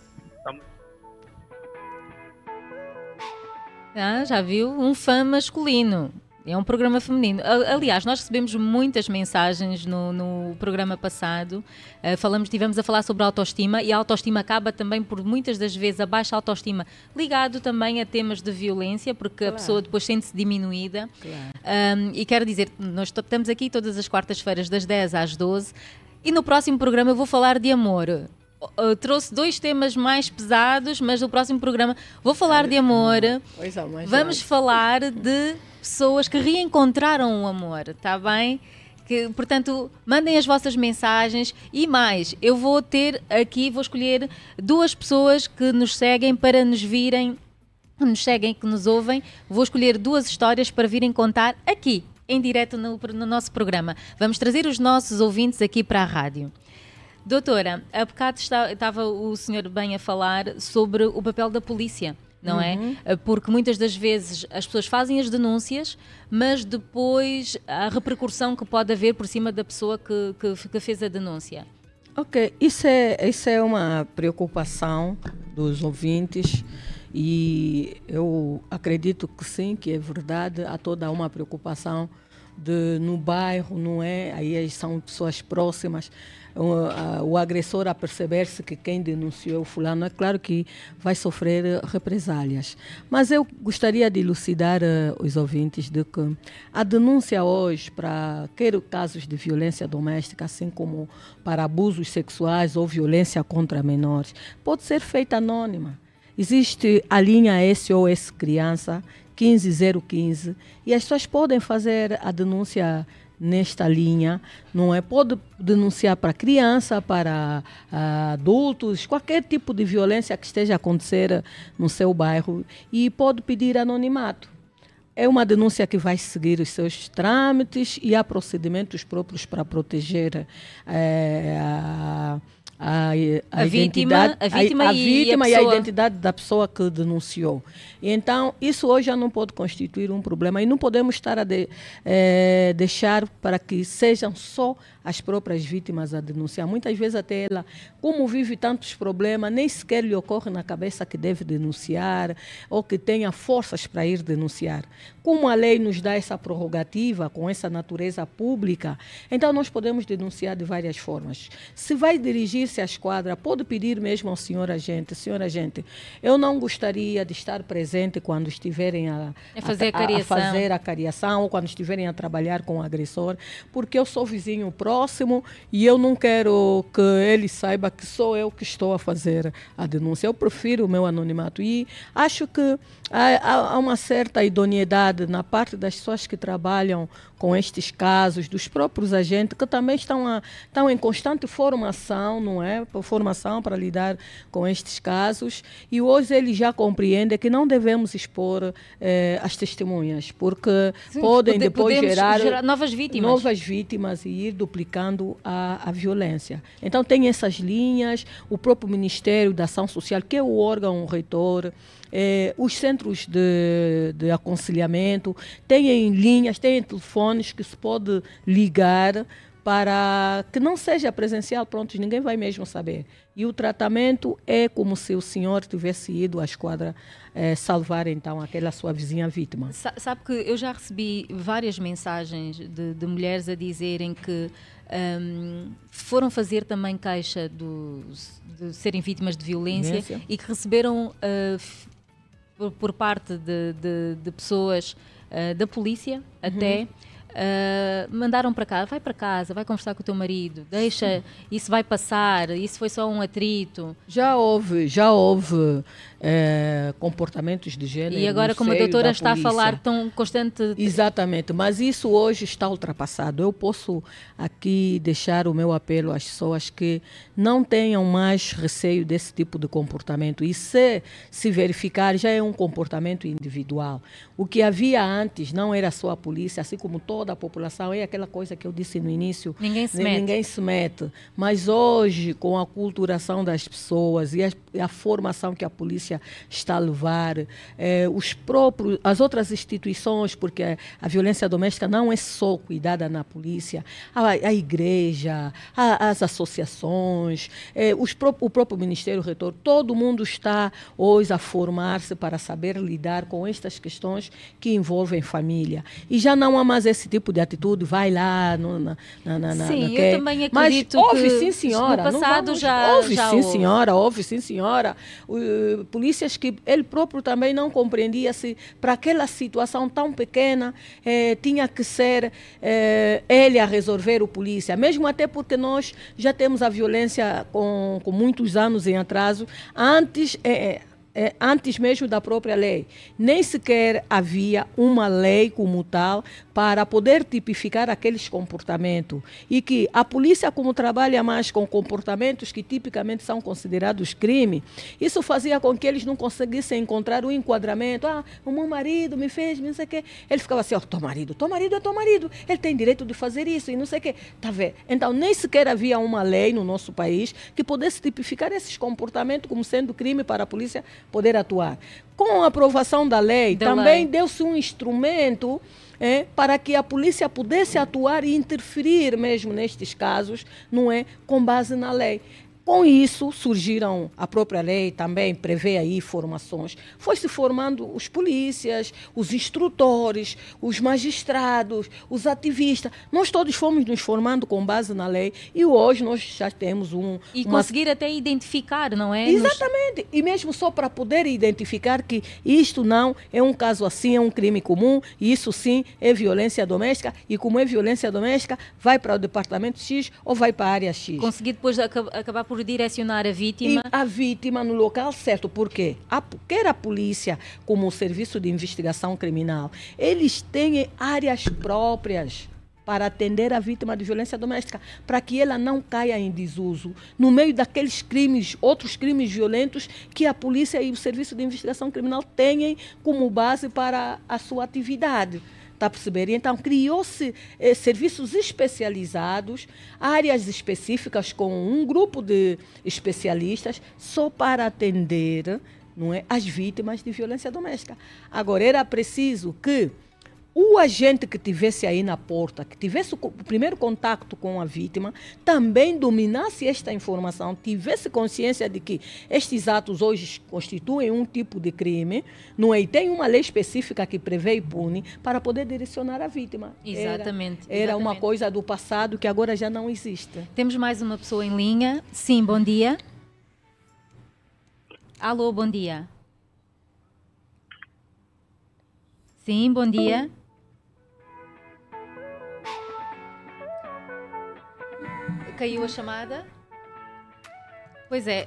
Ah, já viu? Um fã masculino. É um programa feminino. Aliás, nós recebemos muitas mensagens no, no programa passado. Uh, falamos, tivemos a falar sobre a autoestima e a autoestima acaba também por muitas das vezes a baixa autoestima ligado também a temas de violência, porque claro. a pessoa depois sente-se diminuída. Claro. Um, e quero dizer, nós estamos aqui todas as quartas-feiras das 10 às 12 e no próximo programa eu vou falar de amor. Uh, trouxe dois temas mais pesados, mas no próximo programa vou falar de amor. É, Vamos falar de pessoas que reencontraram o amor, está bem? Que, portanto, mandem as vossas mensagens e mais, eu vou ter aqui, vou escolher duas pessoas que nos seguem para nos virem, que nos seguem, que nos ouvem. Vou escolher duas histórias para virem contar aqui, em direto no, no nosso programa. Vamos trazer os nossos ouvintes aqui para a rádio. Doutora, há bocado estava o senhor bem a falar sobre o papel da polícia não é? uhum. é? Porque muitas das vezes as pessoas fazem as denúncias, mas depois a repercussão que pode haver por cima da pessoa que, que, que, fez a denúncia. Ok, isso é, isso é uma preocupação dos ouvintes e eu acredito que sim, que é verdade, há toda uma preocupação de, no bairro, não é? Aí são pessoas próximas o, agressor a perceber-se que quem denunciou o fulano, é claro que vai sofrer represálias. Mas eu gostaria de elucidar uh, os ouvintes de que a denúncia hoje para quer casos de violência doméstica, assim como para abusos sexuais ou violência contra menores, pode ser feita anônima. Existe a linha SOS Criança 15015 e as pessoas podem fazer a denúncia nesta linha, não é? Pode denunciar para criança, para uh, adultos, qualquer tipo de violência que esteja a acontecer no seu bairro e pode pedir anonimato. é uma denúncia que vai seguir os seus trâmites e há procedimentos próprios para proteger é, a a, a, a vítima, a vítima, a, e, vítima e, a, identidade da pessoa que denunciou. E então, isso hoje já não pode constituir um problema e não podemos estar a de, é, deixar para que sejam só as próprias vítimas a denunciar. Muitas vezes até ela, como vive tantos problemas, nem sequer lhe ocorre na cabeça que deve denunciar ou que tenha forças para ir denunciar. Como a lei nos dá essa prerrogativa com essa natureza pública, então nós podemos denunciar de várias formas. Se vai dirigir-se à esquadra, pode pedir mesmo ao senhor agente, senhor agente, eu não gostaria de estar presente quando estiverem a, a, fazer, a, a fazer a cariação ou quando estiverem a trabalhar com o agressor, porque eu sou vizinho próximo próximo e eu não quero que ele saiba que sou eu que estou a fazer a denúncia. Eu prefiro o meu anonimato e acho que há, há uma certa idoneidade na parte das pessoas que trabalham com estes casos, dos próprios agentes que também estão, a, estão em constante formação, não é? Formação para lidar com estes casos. E hoje eles já compreendem que não devemos expor eh, as testemunhas, porque Sim, podem pode, depois gerar, gerar, novas vítimas. Novas vítimas e ir duplicando a, a violência. Então tem essas linhas, o próprio Ministério da Ação Social, que é o órgão reitor, eh, os centros de, de aconselhamento têm linhas, têm telefones que se pode ligar para que não seja presencial, pronto, ninguém vai mesmo saber. E o tratamento é como se o senhor tivesse ido à esquadra eh, salvar então aquela sua vizinha vítima. Sabe que eu já recebi várias mensagens de, de mulheres a dizerem que um, foram fazer também caixa dos, de serem vítimas de violência, violência. e que receberam uh, por, por parte de, de, de pessoas uh, da polícia uhum. até. Uh, mandaram para cá, vai para casa, vai conversar com o teu marido, deixa, isso vai passar, isso foi só um atrito. Já houve, já houve é, comportamentos de gênero. E agora, como a doutora está a falar tão constante. Exatamente, mas isso hoje está ultrapassado. Eu posso aqui deixar o meu apelo às pessoas que não tenham mais receio desse tipo de comportamento. E se se verificar, já é um comportamento individual. O que havia antes não era só a polícia, assim como toda a população, é aquela coisa que eu disse no início. Ninguém se mete. Ninguém se mete. Mas hoje, com a culturação das pessoas e a, a formação que a polícia polícia está a levar, eh, os próprios, as outras instituições, porque a violência doméstica não é só cuidada na polícia, a, a igreja, a, as associações, eh, os pró o próprio Ministério Reitor, todo mundo está hoje a formar-se para saber lidar com estas questões que envolvem família. E já não há mais esse tipo de atitude, vai lá no, na, na, na, Sim, eu também acredito Mas, houve, sim, senhora. No passado vamos, já houve, já sim, houve. senhora, houve, sim, senhora. O, polícias que ele próprio também não compreendia se para aquela situação tão pequena eh, tinha que ser eh, ele a resolver o polícia, mesmo até porque nós já temos a violência com, com muitos anos em atraso. Antes, eh, é, antes mesmo da própria lei. Nem sequer havia uma lei como tal para poder tipificar aqueles comportamentos. E que a polícia, como trabalha mais com comportamentos que tipicamente são considerados crime, isso fazia com que eles não conseguissem encontrar o um enquadramento. Ah, o meu marido me fez, não sei o quê. Ele ficava assim, ó, oh, teu marido, teu marido é teu marido, ele tem direito de fazer isso e não sei o quê. Tá vendo? Então, nem sequer havia uma lei no nosso país que pudesse tipificar esses comportamentos como sendo crime para a polícia poder atuar. Com a aprovação da lei, da também deu-se um instrumento é, para que a polícia pudesse atuar e interferir mesmo nestes casos, não é, com base na lei. Com isso, surgiram, a própria lei também prevê aí formações. Foi se formando os polícias, os instrutores, os magistrados, os ativistas. Nós todos fomos nos formando com base na lei e hoje nós já temos um. E uma... conseguir até identificar, não é? Exatamente. E mesmo só para poder identificar que isto não é um caso assim, é um crime comum, e isso sim é violência doméstica, e como é violência doméstica, vai para o departamento X ou vai para a área X. Conseguir depois acabar por direcionar a vítima. E a vítima no local certo. Por quê? A, quer a polícia como o serviço de investigação criminal, eles têm áreas próprias para atender a vítima de violência doméstica, para que ela não caia em desuso no meio daqueles crimes, outros crimes violentos que a polícia e o serviço de investigação criminal têm como base para a sua atividade. Está a? E então criou-se eh, serviços especializados, áreas específicas com um grupo de especialistas só para atender não é, as vítimas de violência doméstica. Agora, era preciso que o agente que tivesse aí na porta, que tivesse o primeiro contato com a vítima, também dominasse esta informação, tivesse consciência de que estes atos hoje constituem um tipo de crime, não é? E tem uma lei específica que prevê e pune para poder direcionar a vítima. Exatamente. Era, era exatamente. uma coisa do passado que agora já não existe. Temos mais uma pessoa em linha. Sim, bom dia. Alô, bom dia. Sim, bom dia. Caiu a chamada? Pois é,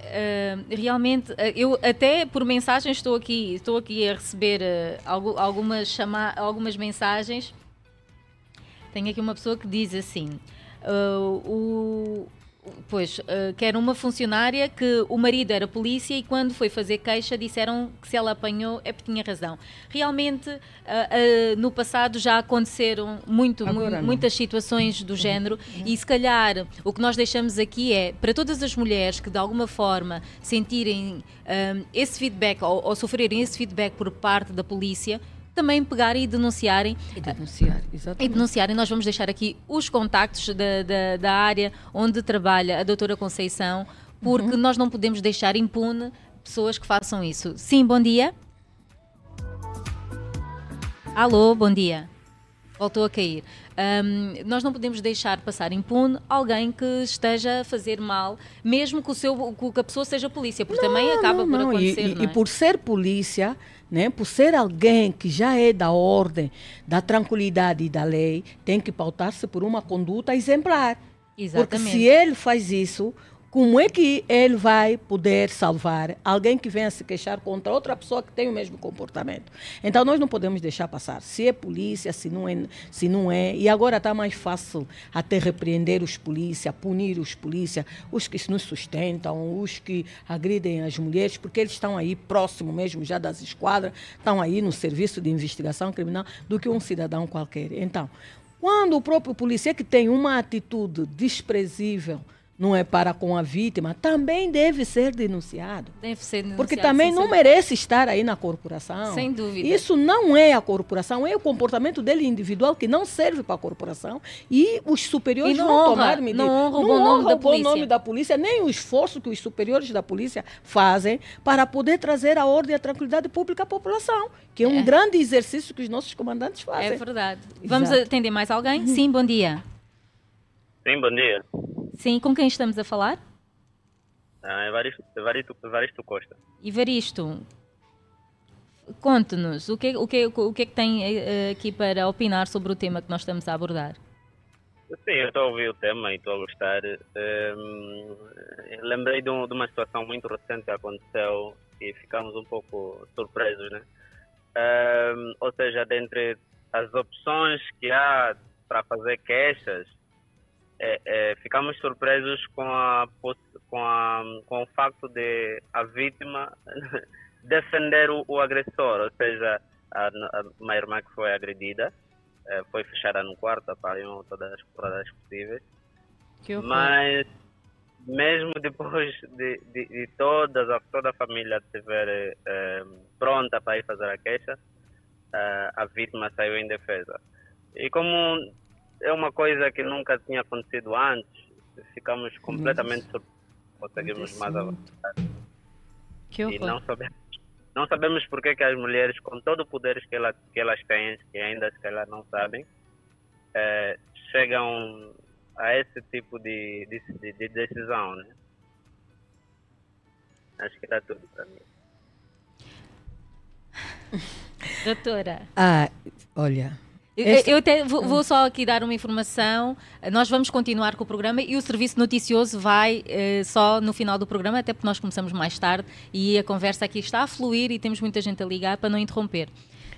uh, realmente, uh, eu até por mensagem estou aqui, estou aqui a receber uh, algumas, chama algumas mensagens. Tenho aqui uma pessoa que diz assim: o, Pois, uh, que era uma funcionária que o marido era polícia e quando foi fazer queixa disseram que se ela apanhou é porque tinha razão. Realmente, uh, uh, no passado já aconteceram muito, mu muitas situações do género e se calhar o que nós deixamos aqui é para todas as mulheres que de alguma forma sentirem esse feedback ou, ou sofrerem esse feedback por parte da polícia, também pegarem e denunciarem. E denunciar, exatamente. E denunciarem. Nós vamos deixar aqui os contactos da, da, da área onde trabalha a doutora Conceição, porque uhum. nós não podemos deixar impune pessoas que façam isso. Sim, bom dia. Alô, bom dia. Voltou a cair. Um, nós não podemos deixar passar impune alguém que esteja a fazer mal, mesmo que, o seu, que a pessoa seja polícia, porque não, também acaba não, por acontecer. E, e, é? e por ser polícia, né? Por ser alguém que já é da ordem, da tranquilidade e da lei, tem que pautar-se por uma conduta exemplar. Exatamente. Porque se ele faz isso, como é que ele vai poder salvar alguém que venha se queixar contra outra pessoa que tem o mesmo comportamento? Então nós não podemos deixar passar. Se é polícia, se não é, se não é. E agora está mais fácil até repreender os polícia, punir os polícia, os que nos sustentam, os que agridem as mulheres, porque eles estão aí próximo mesmo já das esquadras, estão aí no serviço de investigação criminal do que um cidadão qualquer. Então, quando o próprio polícia que tem uma atitude desprezível não é para com a vítima, também deve ser denunciado. Deve ser denunciado. Porque também não merece estar aí na corporação. Sem dúvida. Isso não é a corporação, é o comportamento dele individual que não serve para a corporação e os superiores e não vão honra, tomar medidas. Não honra, não o, bom nome, honra o bom nome da polícia, nem o esforço que os superiores da polícia fazem para poder trazer a ordem e a tranquilidade pública à população, que é um é. grande exercício que os nossos comandantes fazem. É verdade. Exato. Vamos atender mais alguém? Sim, bom dia. Sim, bom dia. Sim, com quem estamos a falar? Ah, Evaristo, Evaristo, Evaristo Costa. Evaristo, conte-nos, o que, o, que, o que é que tem uh, aqui para opinar sobre o tema que nós estamos a abordar? Sim, eu estou a ouvir o tema e estou a gostar. Um, lembrei de, um, de, uma situação muito recente que aconteceu e ficamos um pouco surpresos, né? Um, ou seja, dentre as opções que há para fazer queixas, é, é, ficamos surpresos com, a, com, a, com o facto de a vítima <laughs> defender o, o agressor, ou seja, a, a, uma irmã que foi agredida é, foi fechada no quarto, apanhou todas as porradas possíveis. Mas mesmo depois de, de, de toda, a, toda a família estiver é, pronta para ir fazer a queixa, é, a vítima saiu em defesa. E como é uma coisa que nunca tinha acontecido antes. Ficamos completamente surpresos. Conseguimos mais avançar. Que e não sabemos, não sabemos porque que as mulheres, com todo o poder que, ela, que elas têm, que ainda se calhar não sabem, é, chegam a esse tipo de, de, de decisão. Né? Acho que dá tudo para mim. Doutora. Ah, olha, este... Eu até vou, vou, só aqui dar uma informação. Nós vamos continuar com o programa e o serviço noticioso vai uh, só no final do programa, até porque nós começamos mais tarde e a conversa aqui está a fluir e temos muita gente a ligar para não interromper.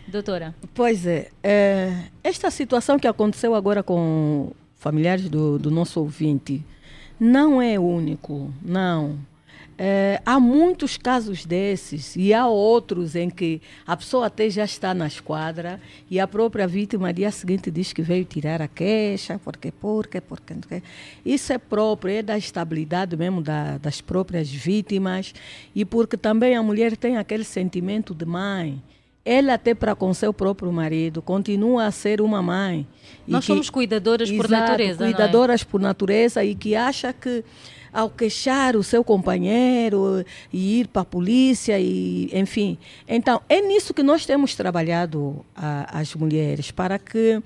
Doutora. Pois é, é, esta situação que aconteceu agora com familiares do, do nosso ouvinte não é único, não. É, há muitos casos desses e há outros em que a pessoa até já está na esquadra e a própria vítima dia seguinte diz que veio tirar a queixa, porque, porque, porque. porque. Isso é próprio, é da estabilidade mesmo da, das próprias vítimas e porque também a mulher tem aquele sentimento de mãe ela até para com seu próprio marido continua a ser uma mãe. Nós que, somos cuidadoras exato, por natureza, cuidadoras é? por natureza e que acha que ao queixar o seu companheiro e ir para a polícia e enfim então é nisso que nós temos trabalhado a, as mulheres para que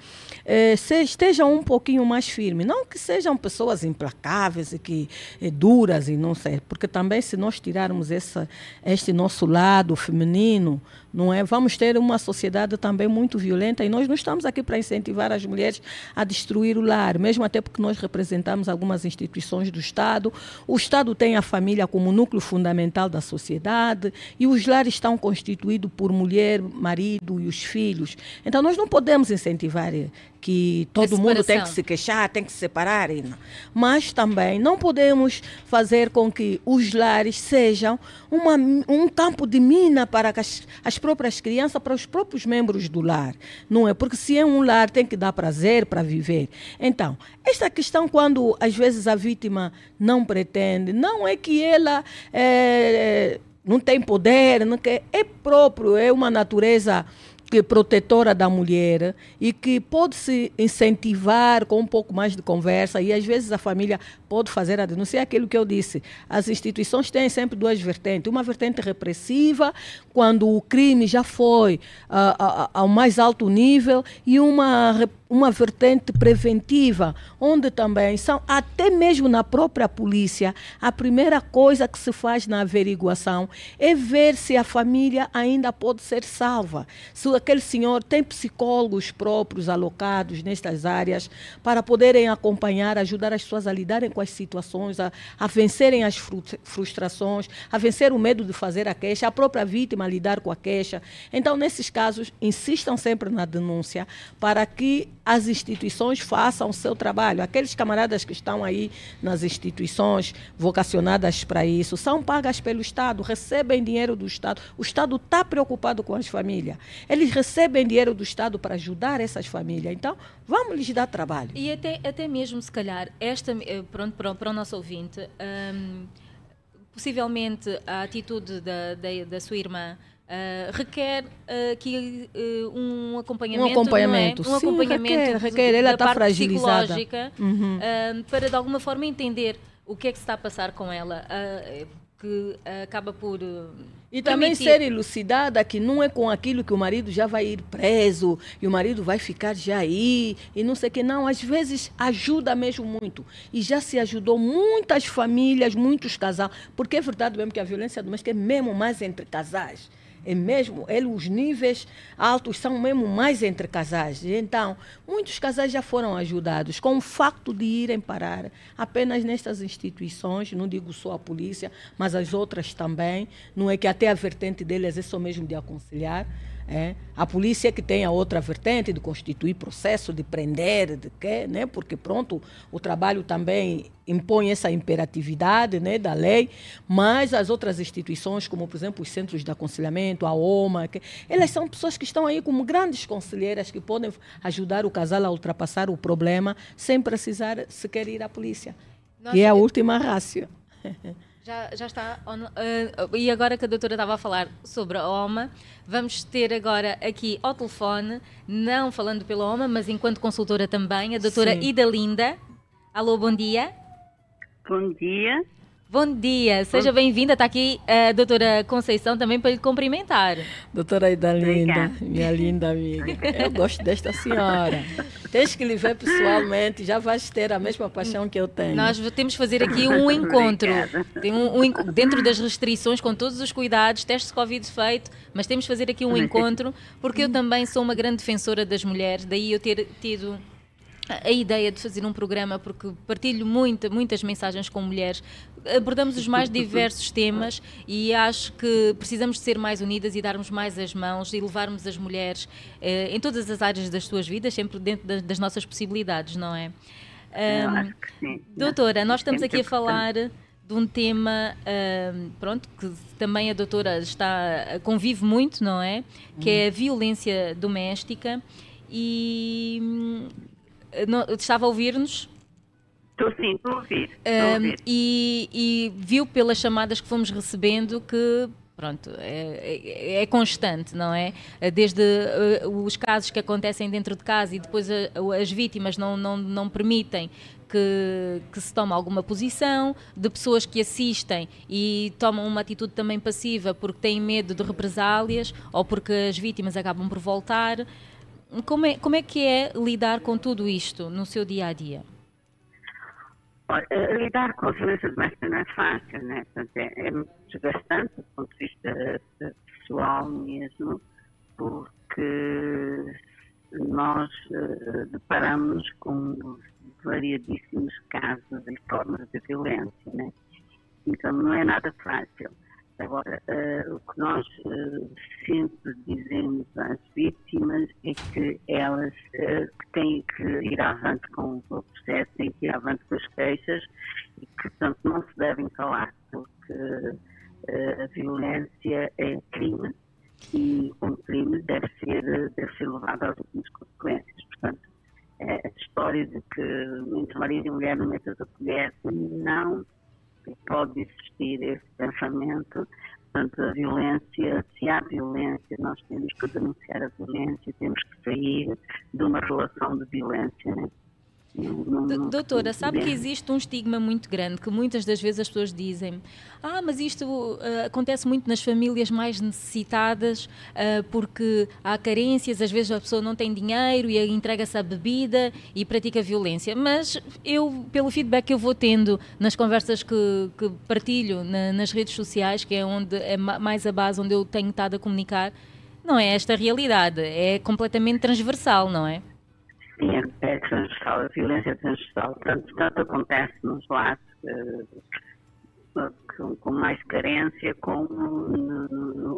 eh, estejam um pouquinho mais firmes não que sejam pessoas implacáveis e que eh, duras e não sei porque também se nós tirarmos essa este nosso lado feminino não é? Vamos ter uma sociedade também muito violenta e nós não estamos aqui para incentivar as mulheres a destruir o lar, mesmo até porque nós representamos algumas instituições do Estado. O Estado tem a família como núcleo fundamental da sociedade e os lares estão constituídos por mulher, marido e os filhos. Então nós não podemos incentivar que todo mundo tem que se queixar, tem que se separar. Mas também não podemos fazer com que os lares sejam uma, um campo de mina para as, as próprias crianças, para os próprios membros do lar. Não é? Porque se é um lar, tem que dar prazer para viver. Então, esta questão, quando às vezes a vítima não pretende, não é que ela. É, não tem poder, não quer, é próprio, é uma natureza que protetora da mulher e que pode se incentivar com um pouco mais de conversa e às vezes a família pode fazer a denúncia. É aquilo que eu disse. As instituições têm sempre duas vertentes. Uma vertente repressiva, quando o crime já foi uh, ao mais alto nível, e uma uma vertente preventiva, onde também são, até mesmo na própria polícia, a primeira coisa que se faz na averiguação é ver se a família ainda pode ser salva. Se aquele senhor tem psicólogos próprios alocados nestas áreas para poderem acompanhar, ajudar as pessoas a lidarem com as situações, a, a vencerem as frustrações, a vencer o medo de fazer a queixa, a própria vítima a lidar com a queixa. Então, nesses casos, insistam sempre na denúncia para que as instituições façam o seu trabalho. Aqueles camaradas que estão aí nas instituições vocacionadas para isso são pagas pelo Estado, recebem dinheiro do Estado. O Estado está preocupado com as famílias. Eles recebem dinheiro do Estado para ajudar essas famílias. Então, vamos lhes dar trabalho. E até, até mesmo, se calhar, esta, eh, pronto, para, para o nosso ouvinte, hum, possivelmente a atitude da, da, da sua irmã Uh, requer uh, que uh, um acompanhamento, um acompanhamento, é? um Sim, acompanhamento requer, requer. ela está fragilizada psicológica uhum. para de alguma forma entender o que é que se está a passar com ela que acaba por e também ser elucidada que não é com aquilo que o marido já vai ir preso e o marido vai ficar já aí e não sei o que. Não, às vezes ajuda mesmo muito. E já se ajudou muitas famílias, muitos casais. Porque é verdade mesmo que a violência doméstica é mesmo mais entre casais é mesmo, ele, os níveis altos são mesmo mais entre casais. Então, muitos casais já foram ajudados com o facto de irem parar apenas nestas instituições, não digo só a polícia, mas as outras também. Não é que até a vertente deles é só mesmo de aconselhar. É. A polícia é que tem a outra vertente de constituir processo, de prender, de quê, né? porque pronto, o trabalho também impõe essa imperatividade né, da lei, mas as outras instituições, como por exemplo os centros de aconselhamento, a OMA, que, elas são pessoas que estão aí como grandes conselheiras que podem ajudar o casal a ultrapassar o problema sem precisar sequer ir à polícia. Nossa, e é a última rácio. <laughs> Já, já está. Uh, e agora que a doutora estava a falar sobre a OMA, vamos ter agora aqui ao telefone, não falando pela OMA, mas enquanto consultora também, a doutora Sim. Ida Linda. Alô, bom dia. Bom dia. Bom dia, seja bem-vinda. Está aqui a doutora Conceição também para lhe cumprimentar. Doutora Idalinda, minha linda amiga. Eu gosto desta senhora. Tens que lhe ver pessoalmente, já vais ter a mesma paixão que eu tenho. Nós temos que fazer aqui um encontro. Tem um, um, dentro das restrições, com todos os cuidados, testes de Covid feito, mas temos que fazer aqui um encontro, porque eu também sou uma grande defensora das mulheres, daí eu ter tido a ideia de fazer um programa, porque partilho muita, muitas mensagens com mulheres, abordamos os mais <laughs> diversos temas e acho que precisamos de ser mais unidas e darmos mais as mãos e levarmos as mulheres eh, em todas as áreas das suas vidas, sempre dentro das, das nossas possibilidades, não é? Um, doutora, nós estamos aqui a falar de um tema, um, pronto, que também a doutora está convive muito, não é? Que é a uhum. violência doméstica e hum, não, estava a ouvir-nos? Estou sim, estou a ouvir. Um, e, e, viu pelas chamadas que fomos recebendo que pronto, é, é, é constante, não é? Desde uh, os casos que acontecem dentro de casa e depois a, as vítimas não, não, não permitem que, que, se tome alguma posição, de pessoas que assistem e tomam uma atitude também passiva porque têm medo de represálias ou porque as vítimas acabam por voltar. Como é, como é que é lidar com tudo isto no seu dia a dia? Olha, lidar com a violência doméstica não é fácil, né? Portanto, é, é muito desgastante do ponto de vista pessoal mesmo, porque nós uh, deparamos com variadíssimos casos e formas de violência, né? Então não é nada fácil. Agora, uh, o que nós uh, sempre dizemos às vítimas é que elas uh, têm que ir avante com o processo, têm que ir avante com as queixas e que, portanto, não se devem calar, porque a violência é crime e um crime deve ser, deve ser levado às últimas consequências. Portanto, a história de que entre marido e mulher no mesa da colher não pode existir esse pensamento. Portanto, a violência, se há violência, nós temos que denunciar a violência, temos que sair de uma relação de violência. Né? Doutora, sabe que existe um estigma muito grande que muitas das vezes as pessoas dizem: Ah, mas isto uh, acontece muito nas famílias mais necessitadas uh, porque há carências, às vezes a pessoa não tem dinheiro e entrega-se à bebida e pratica violência. Mas eu, pelo feedback que eu vou tendo nas conversas que, que partilho na, nas redes sociais, que é onde é mais a base onde eu tenho estado a comunicar, não é esta a realidade, é completamente transversal, não é? Sim, é, transversal, a violência é transversal. Tanto, tanto acontece nos lares com, com, mais carência, como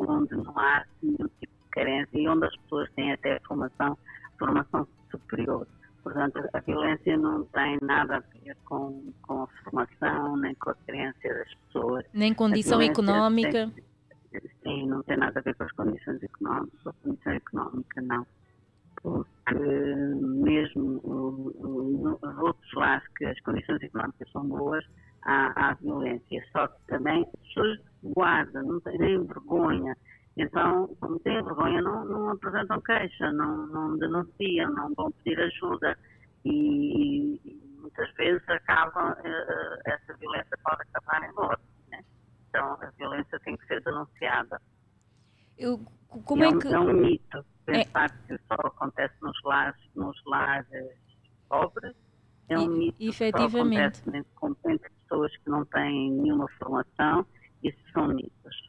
onde não há nenhum tipo de carência e onde as pessoas têm até formação, formação superior. Portanto, a violência não tem nada a ver com, com a formação, nem com a carência das pessoas. Nem condição económica. Tem, sim, não tem nada a ver com as condições económicas. A condição económica, não mesmo nos outros lares que as condições económicas são boas, há, há violência. Só que também as pessoas guardam, não têm vergonha. Então, como têm vergonha, não, não apresentam queixa, não, não denunciam, não vão pedir ajuda. E, e muitas vezes acaba, eh, essa violência pode acabar em morte. Né? Então, a violência tem que ser denunciada. Eu, como é, é, que... é um mito pensar é... que só acontece nos lares, nos lares pobres. É um mito efetivamente. que só acontece entre pessoas que não têm nenhuma formação. Isso são mitos.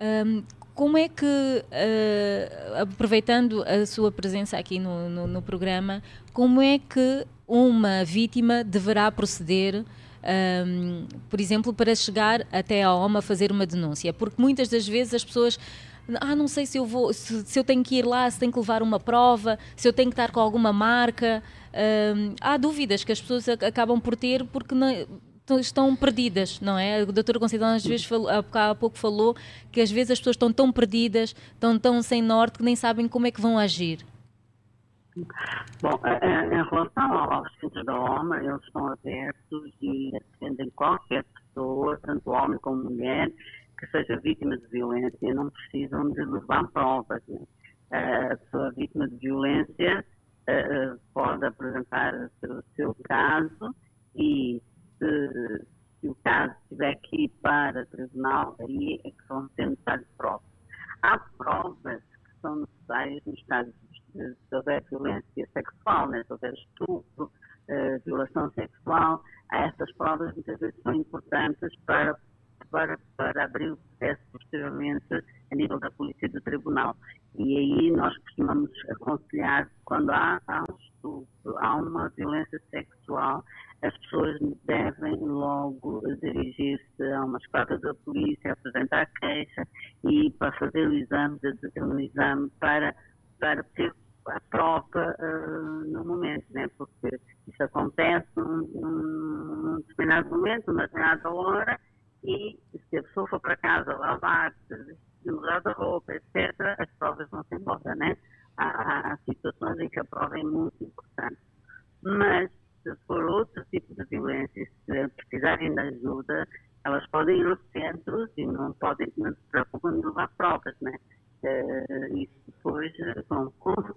Um, como é que, uh, aproveitando a sua presença aqui no, no, no, programa, como é que uma vítima deverá proceder, um, por exemplo, para chegar até a OMA fazer uma denúncia? Porque muitas das vezes as pessoas ah, não sei se eu vou, se, se, eu tenho que ir lá, se tenho que levar uma prova, se eu tenho que estar com alguma marca. há dúvidas que as pessoas acabam por ter porque não, estão perdidas, não é? A doutora Conceição às vezes falou, há pouco falou que às vezes as pessoas estão tão perdidas, estão tão sem norte que nem sabem como é que vão agir. Bom, em relação aos centros da OMA, eles estão abertos e atendem qualquer pessoa, tanto homem como mulher, que seja vítima de violência não precisam de levar provas. Né? A pessoa vítima de violência pode apresentar o seu caso e se, se, o caso tiver que ir para tribunal, aí é que ser necessárias provas. Há provas que são necessárias nos casos se houver violência sexual, né? se houver estupro, eh, violação sexual, essas provas muitas vezes são importantes para, para, para abrir o processo posteriormente a nível da polícia e do tribunal. E aí nós costumamos aconselhar quando há, há um estupro, há uma violência sexual, as pessoas devem logo dirigir-se a uma esquadra da polícia, apresentar queixa e para fazer o exame, um exame para para ter a prova uh, no momento, né? porque isso acontece num, determinado momento, numa determinada hora, e se a pessoa for para casa lavar, mudar de roupa, etc., as provas vão se embora, né? Há, há situações em que a prova é muito importante. Mas, se for outro tipo de violência, se precisarem de ajuda, elas podem ir aos centros e não podem, se preocupam de levar provas, né? Uh, isso depois, bom,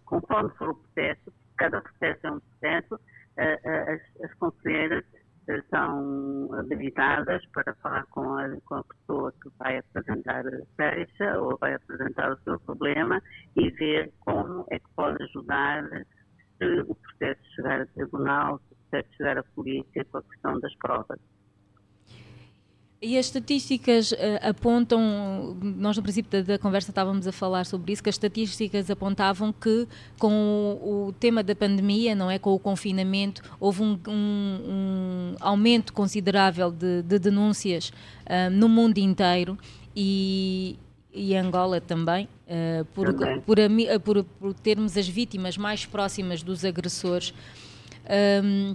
conforme for o processo, cada processo é um processo, uh, as, as conselheiras são habilitadas para falar com a, com a pessoa que vai apresentar a queixa ou vai apresentar o seu problema e ver como é que pode ajudar se o processo chegar a tribunal, se o processo chegar à polícia com a questão das provas. E as estatísticas uh, apontam, nós no princípio da, da, conversa estávamos a falar sobre isso, que as estatísticas apontavam que com o, o tema da pandemia, não é, com o confinamento, houve um, um, um aumento considerável de, de denúncias uh, no mundo inteiro e, e Angola também, uh, por. Por, por, por, termos as vítimas mais próximas dos agressores. Um,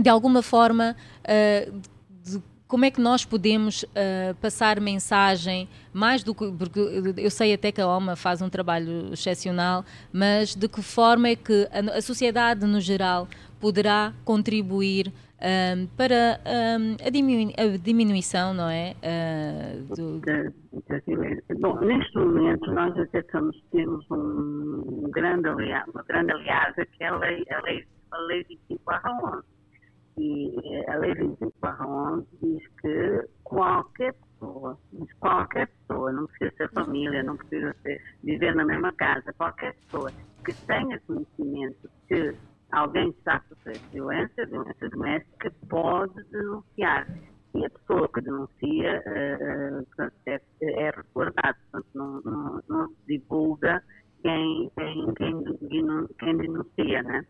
de alguma forma, uh, de, como é que nós podemos uh, passar mensagem mais do que porque eu sei até que a OMA faz um trabalho excepcional, mas de que forma é que a, a sociedade no geral poderá contribuir um, para um, a, diminu a, diminuição, não é? Uh, do... Bom, neste momento nós até temos, temos um grande aliado, uma grande aliada que é a lei, a lei, a lei 25 11 e a Lei 25 diz que qualquer pessoa, qualquer pessoa, não precisa ser família, não precisa ser, viver na mesma casa, qualquer pessoa que tenha conhecimento que alguém está a sofrer violência, violência doméstica, pode denunciar. E a pessoa que denuncia uh, é, é resguardada, portanto, não, não, não, se divulga quem, quem, quem, quem denuncia, né?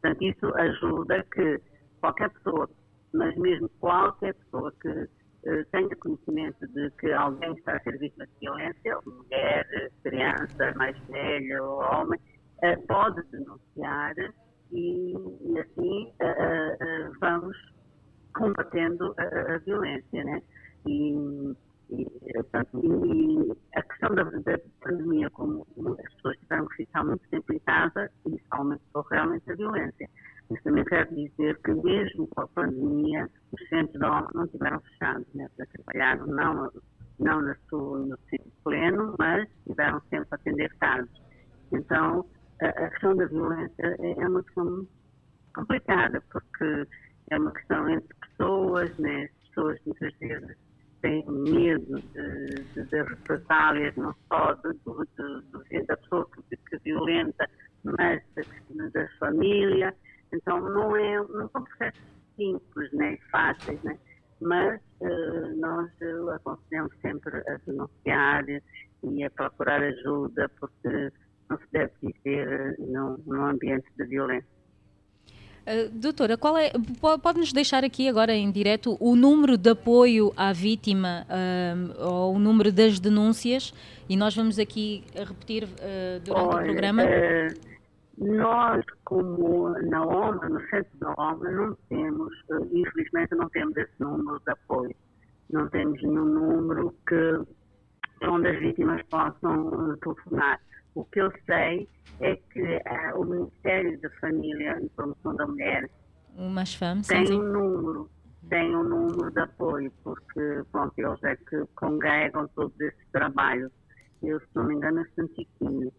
Portanto, isso ajuda que qualquer pessoa, mas mesmo qualquer pessoa que uh, tenha conhecimento de que alguém está a ser vítima de violência, mulher, criança, mais velha ou homem, uh, pode denunciar e, e assim uh, vamos combatendo a, a, violência, né? E, e, portanto, e, a questão da, da pandemia, como as pessoas tiveram que ficar muito tempo em casa, isso aumentou realmente a violência. Mas também quero dizer que mesmo com a pandemia, os centros de não tiveram fechados, né? trabalharam não, não no, seu, no sítio pleno, mas tiveram sempre a atender casos. Então, a, questão da violência é, é uma questão complicada, porque é uma questão entre pessoas, né? as pessoas muitas vezes têm medo de, de, de represálias, não só de, de, de, da pessoa que, que violenta, mas da, da família. Então não, é, não são processos simples, né, fáceis, né? mas uh, nós uh, aconselhamos sempre a denunciar e a procurar ajuda, porque não se deve viver num, num ambiente de violência. Uh, doutora, qual é, pode-nos deixar aqui agora em direto o número de apoio à vítima uh, ou o número das denúncias e nós vamos aqui repetir uh, durante Olha, o programa? Nós, como na OMA, no centro da OMA, não temos, eh, infelizmente não temos esse número de apoio. Não temos nenhum número que, onde as vítimas possam eh, telefonar. O que eu sei é que uh, o Ministério da Família e Promoção da Mulher tem um número, tem um número de apoio, porque pronto, eles é que congregam todos esses trabalhos. Eu, se não me engano, é 115.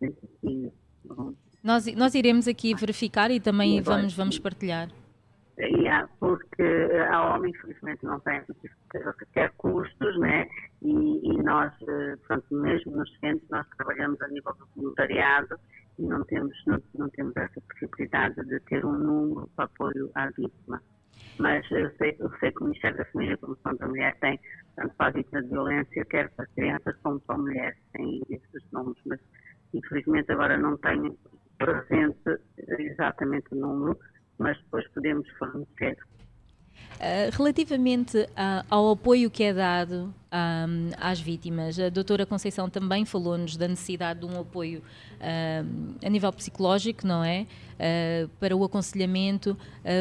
115. Nós, nós iremos aqui verificar e também vamos, vamos partilhar. Yeah, porque a OMA, infelizmente, não tem quer custos, né? E, e nós, eh, pronto, mesmo nos centros, nós trabalhamos a nível do voluntariado e não temos, não, não temos essa possibilidade de ter um número para apoio à vítima. Mas eu sei, eu sei que o Ministério da Família e Promoção da Mulher tem, tanto para a vítima de violência, quer para crianças como para mulheres, tem esses números, mas Infelizmente agora não tenho presente exatamente o número, mas depois podemos fornecer. Uh, relativamente uh, ao apoio que é dado às vítimas, a doutora Conceição também falou-nos da necessidade de um apoio a nível psicológico, não é? para o aconselhamento.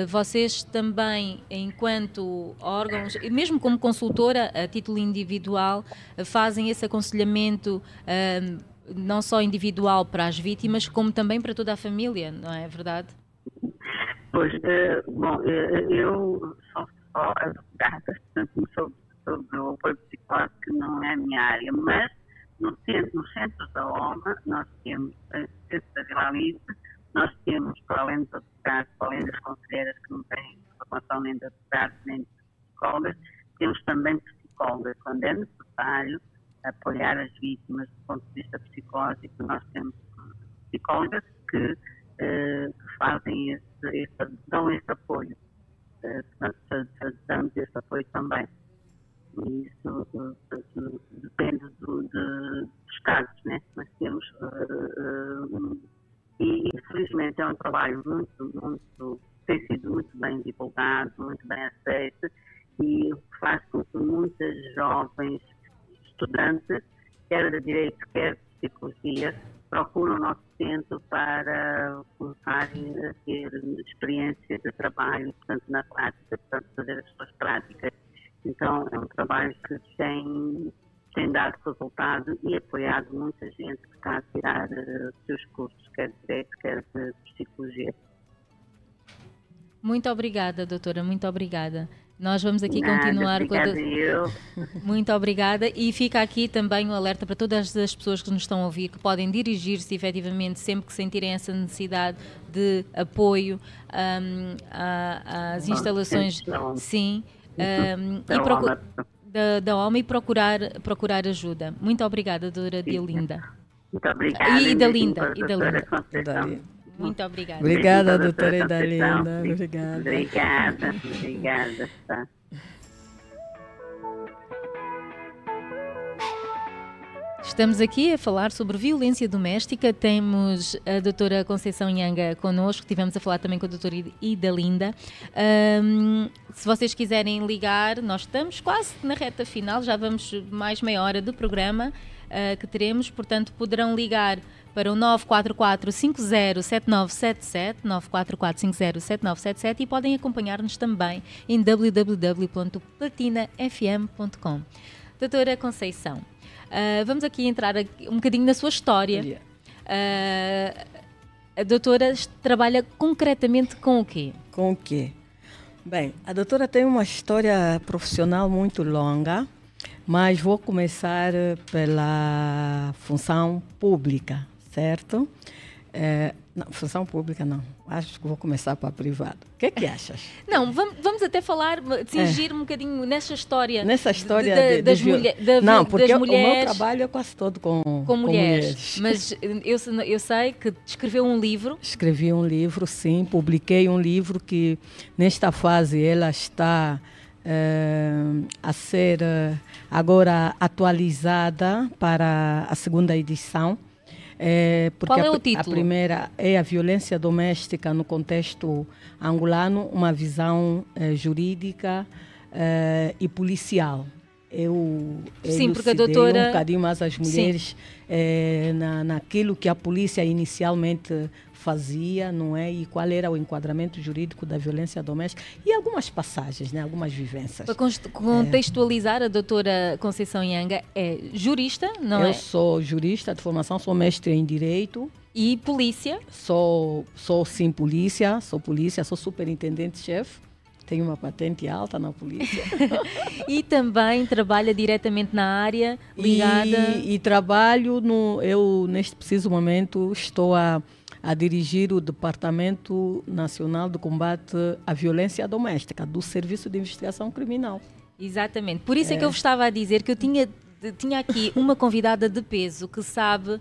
vocês também, enquanto órgãos, mesmo como consultora, a título individual, fazem esse aconselhamento não só individual para as vítimas, como também para toda a família, não é verdade? Pois, uh, bom, uh, eu sou só advogada, portanto, sobre, sobre o apoio psicológico, não é a minha área, mas no centro, no centro da OMA, nós temos, no centro da nós temos, para além dos advogados, para além das conselheiras que não têm formação nem de advogados nem de psicólogas, temos também psicólogas, quando é necessário apoiar as vítimas do ponto de vista psicológico, nós temos psicólogas que eh, que fazem esse, esse, dão esse apoio. Eh, damos esse apoio também. E isso uh, depende do, de, dos casos, né? Nós temos. Uh, e, infelizmente, é um trabalho muito, muito. tem sido muito bem divulgado, muito bem aceito e faz com que muitas jovens estudantes, quer de direito, quer de psicologia, procuram o nosso centro para começarem a ter experiência de trabalho, portanto, na prática, portanto, fazer as suas práticas. Então, é um trabalho que tem, tem dado resultado e apoiado muita gente que está a tirar uh, seus cursos, quer de direito, quer de psicologia. Muito obrigada, doutora, muito obrigada. Nós vamos aqui Nada, continuar com a. <laughs> Muito obrigada. E fica aqui também o um alerta para todas as pessoas que nos estão a ouvir, que podem dirigir-se efetivamente sempre que sentirem essa necessidade de apoio um, às instalações. Sim. Um, e procu... da, da OMA e procurar, procurar ajuda. Muito obrigada, doutora Diolinda. Muito obrigada. E da Linda. E da Linda. Muito obrigada. Obrigada, doutora Idalinda. Obrigada. Obrigada, obrigada. Tá. Estamos aqui a falar sobre violência doméstica. Temos a doutora Conceição Nhanga connosco, tivemos a falar também com a doutora Idalinda. Um, se vocês quiserem ligar, nós estamos quase na reta final, já vamos mais meia hora do programa uh, que teremos, portanto poderão ligar para o 944 507977 944 507977 e podem acompanhar-nos também em www.platinafm.com. Doutora Conceição, uh, vamos aqui entrar um bocadinho na sua história. Uh, a doutora trabalha concretamente com o quê? Com o quê? Bem, a doutora tem uma história profissional muito longa, mas vou começar pela função pública certo? É, não, função pública não. Acho que vou começar para a privada. O que é que achas? <laughs> Não, vamos, vamos até falar, cingir é. um bocadinho nessa história. Nessa história de, de, de, das, mulher, não, porque das mulheres. o meu trabalho é quase todo com, com, com mulheres. mulheres. Mas eu, eu sei que escreveu um livro. Escrevi um livro, sim. Publiquei um livro que nesta fase ela está é, a ser eh, agora atualizada para a segunda edição é, porque Qual é o título? A primeira é a violência doméstica no contexto angolano, uma visão é, jurídica é, e policial. Eu, Sim, porque a doutora... um bocadinho mais as mulheres é, na, naquilo que a polícia inicialmente fazia, não é? E qual era o enquadramento jurídico da violência doméstica e algumas passagens, né? Algumas vivências. Para contextualizar, é. a doutora Conceição Yanga é jurista, não Eu é? Eu sou jurista de formação, sou mestre em direito. E polícia? Sou, sou sim polícia, sou polícia, sou superintendente-chefe tenho uma patente alta na polícia. <laughs> e também trabalha diretamente na área ligada. E, e, trabalho no. Eu, neste preciso momento, estou a a dirigir o Departamento Nacional de Combate à Violência Doméstica do Serviço de Investigação Criminal. Exatamente. Por isso é, é que eu estava a dizer que eu tinha tinha aqui uma convidada de peso que sabe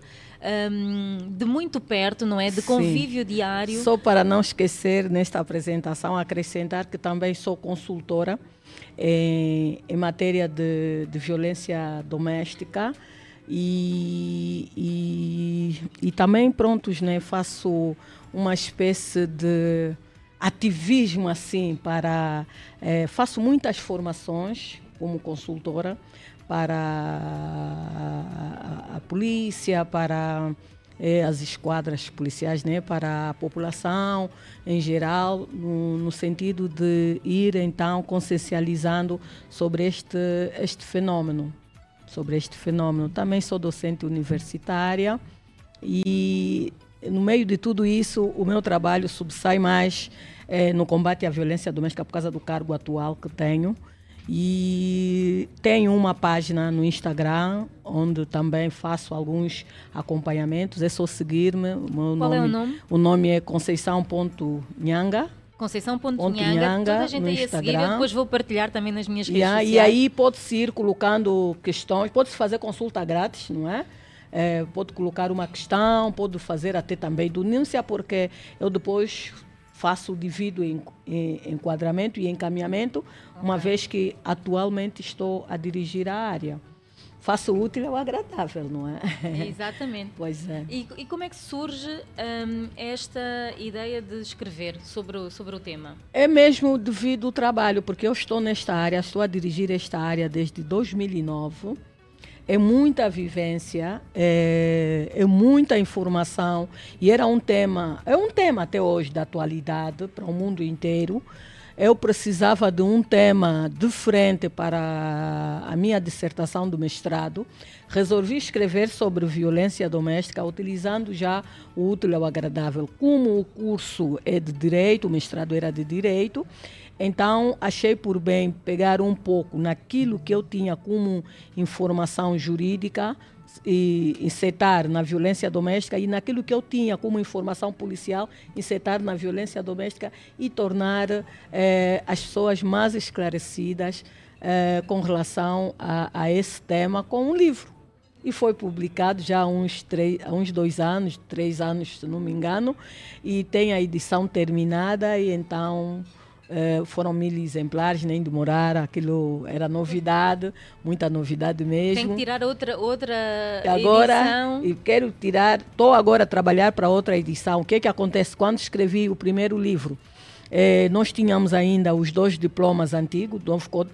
um, de muito perto, não é? De convívio Sim. diário. Só para não esquecer, nesta apresentação, acrescentar que também sou consultora em, em matéria de, de violência doméstica e, e, e também prontos, né? Faço uma espécie de ativismo assim para é, faço muitas formações como consultora para a, a, a polícia, para é, as esquadras policiais, né, para a população em geral, no, no, sentido de ir então consciencializando sobre este, este fenômeno, sobre este fenômeno. Também sou docente universitária e no meio de tudo isso, o meu trabalho subsai mais é, no combate à violência doméstica por causa do cargo atual que tenho. E tenho uma página no Instagram onde também faço alguns acompanhamentos. É só seguir-me. Qual nome, é o nome? O nome é conceição.nhanga. Conceição.nhanga, toda a gente no aí Instagram. a seguir, eu depois vou partilhar também nas minhas redes yeah, sociais. E aí pode-se ir colocando questões, pode-se fazer consulta grátis, não é? é? Pode colocar uma questão, pode fazer até também denúncia, porque eu depois faço, divido em, em enquadramento e encaminhamento, okay. uma vez que atualmente estou a dirigir a área. Faço o útil ao agradável, não é? <laughs> Exatamente. pois é. E, e como é que surge um, esta ideia de escrever sobre o, sobre o tema? É mesmo devido ao trabalho, porque eu estou nesta área, estou a dirigir esta área desde 2009 é muita vivência, é, é, muita informação e era um tema, é um tema até hoje da atualidade para o mundo inteiro. Eu precisava de um tema diferente para a minha dissertação do mestrado. Resolvi escrever sobre violência doméstica utilizando já o útil ao agradável. Como o curso é de direito, o mestrado era de direito, então, achei por bem pegar um pouco naquilo que eu tinha como informação jurídica e insetar na violência doméstica e naquilo que eu tinha como informação policial, insetar na violência doméstica e tornar eh, as pessoas mais esclarecidas eh, com relação a, a, esse tema com um livro. E foi publicado já há uns, há uns dois anos, três anos, se não me engano, e tem a edição terminada e então Uh, foram mil exemplares, nem demoraram, aquilo era novidade, muita novidade mesmo. Tem que tirar outra, outra e agora, edição. quero tirar, estou agora a trabalhar para outra edição. O que é que acontece? Quando escrevi o primeiro livro, eh, nós tínhamos ainda os dois diplomas antigos,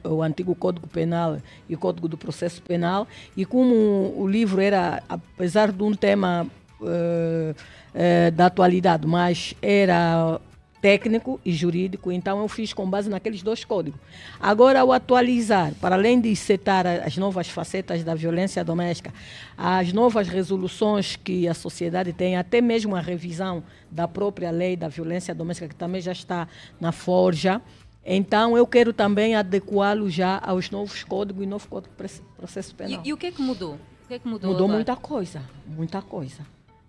o antigo Código Penal e o Código do Processo Penal, e como o livro era, apesar de um tema uh, uh, da atualidade, mas era técnico e jurídico, então eu fiz com base naqueles dois códigos. Agora, ao atualizar, para além de setar as novas facetas da violência doméstica, as novas resoluções que a sociedade tem, até mesmo a revisão da própria lei da violência doméstica, que também já está na forja, então eu quero também adequá-lo já aos novos códigos e novo código de processo penal. E, e, o que é que mudou? O que é que mudou? Mudou agora? muita coisa, muita coisa.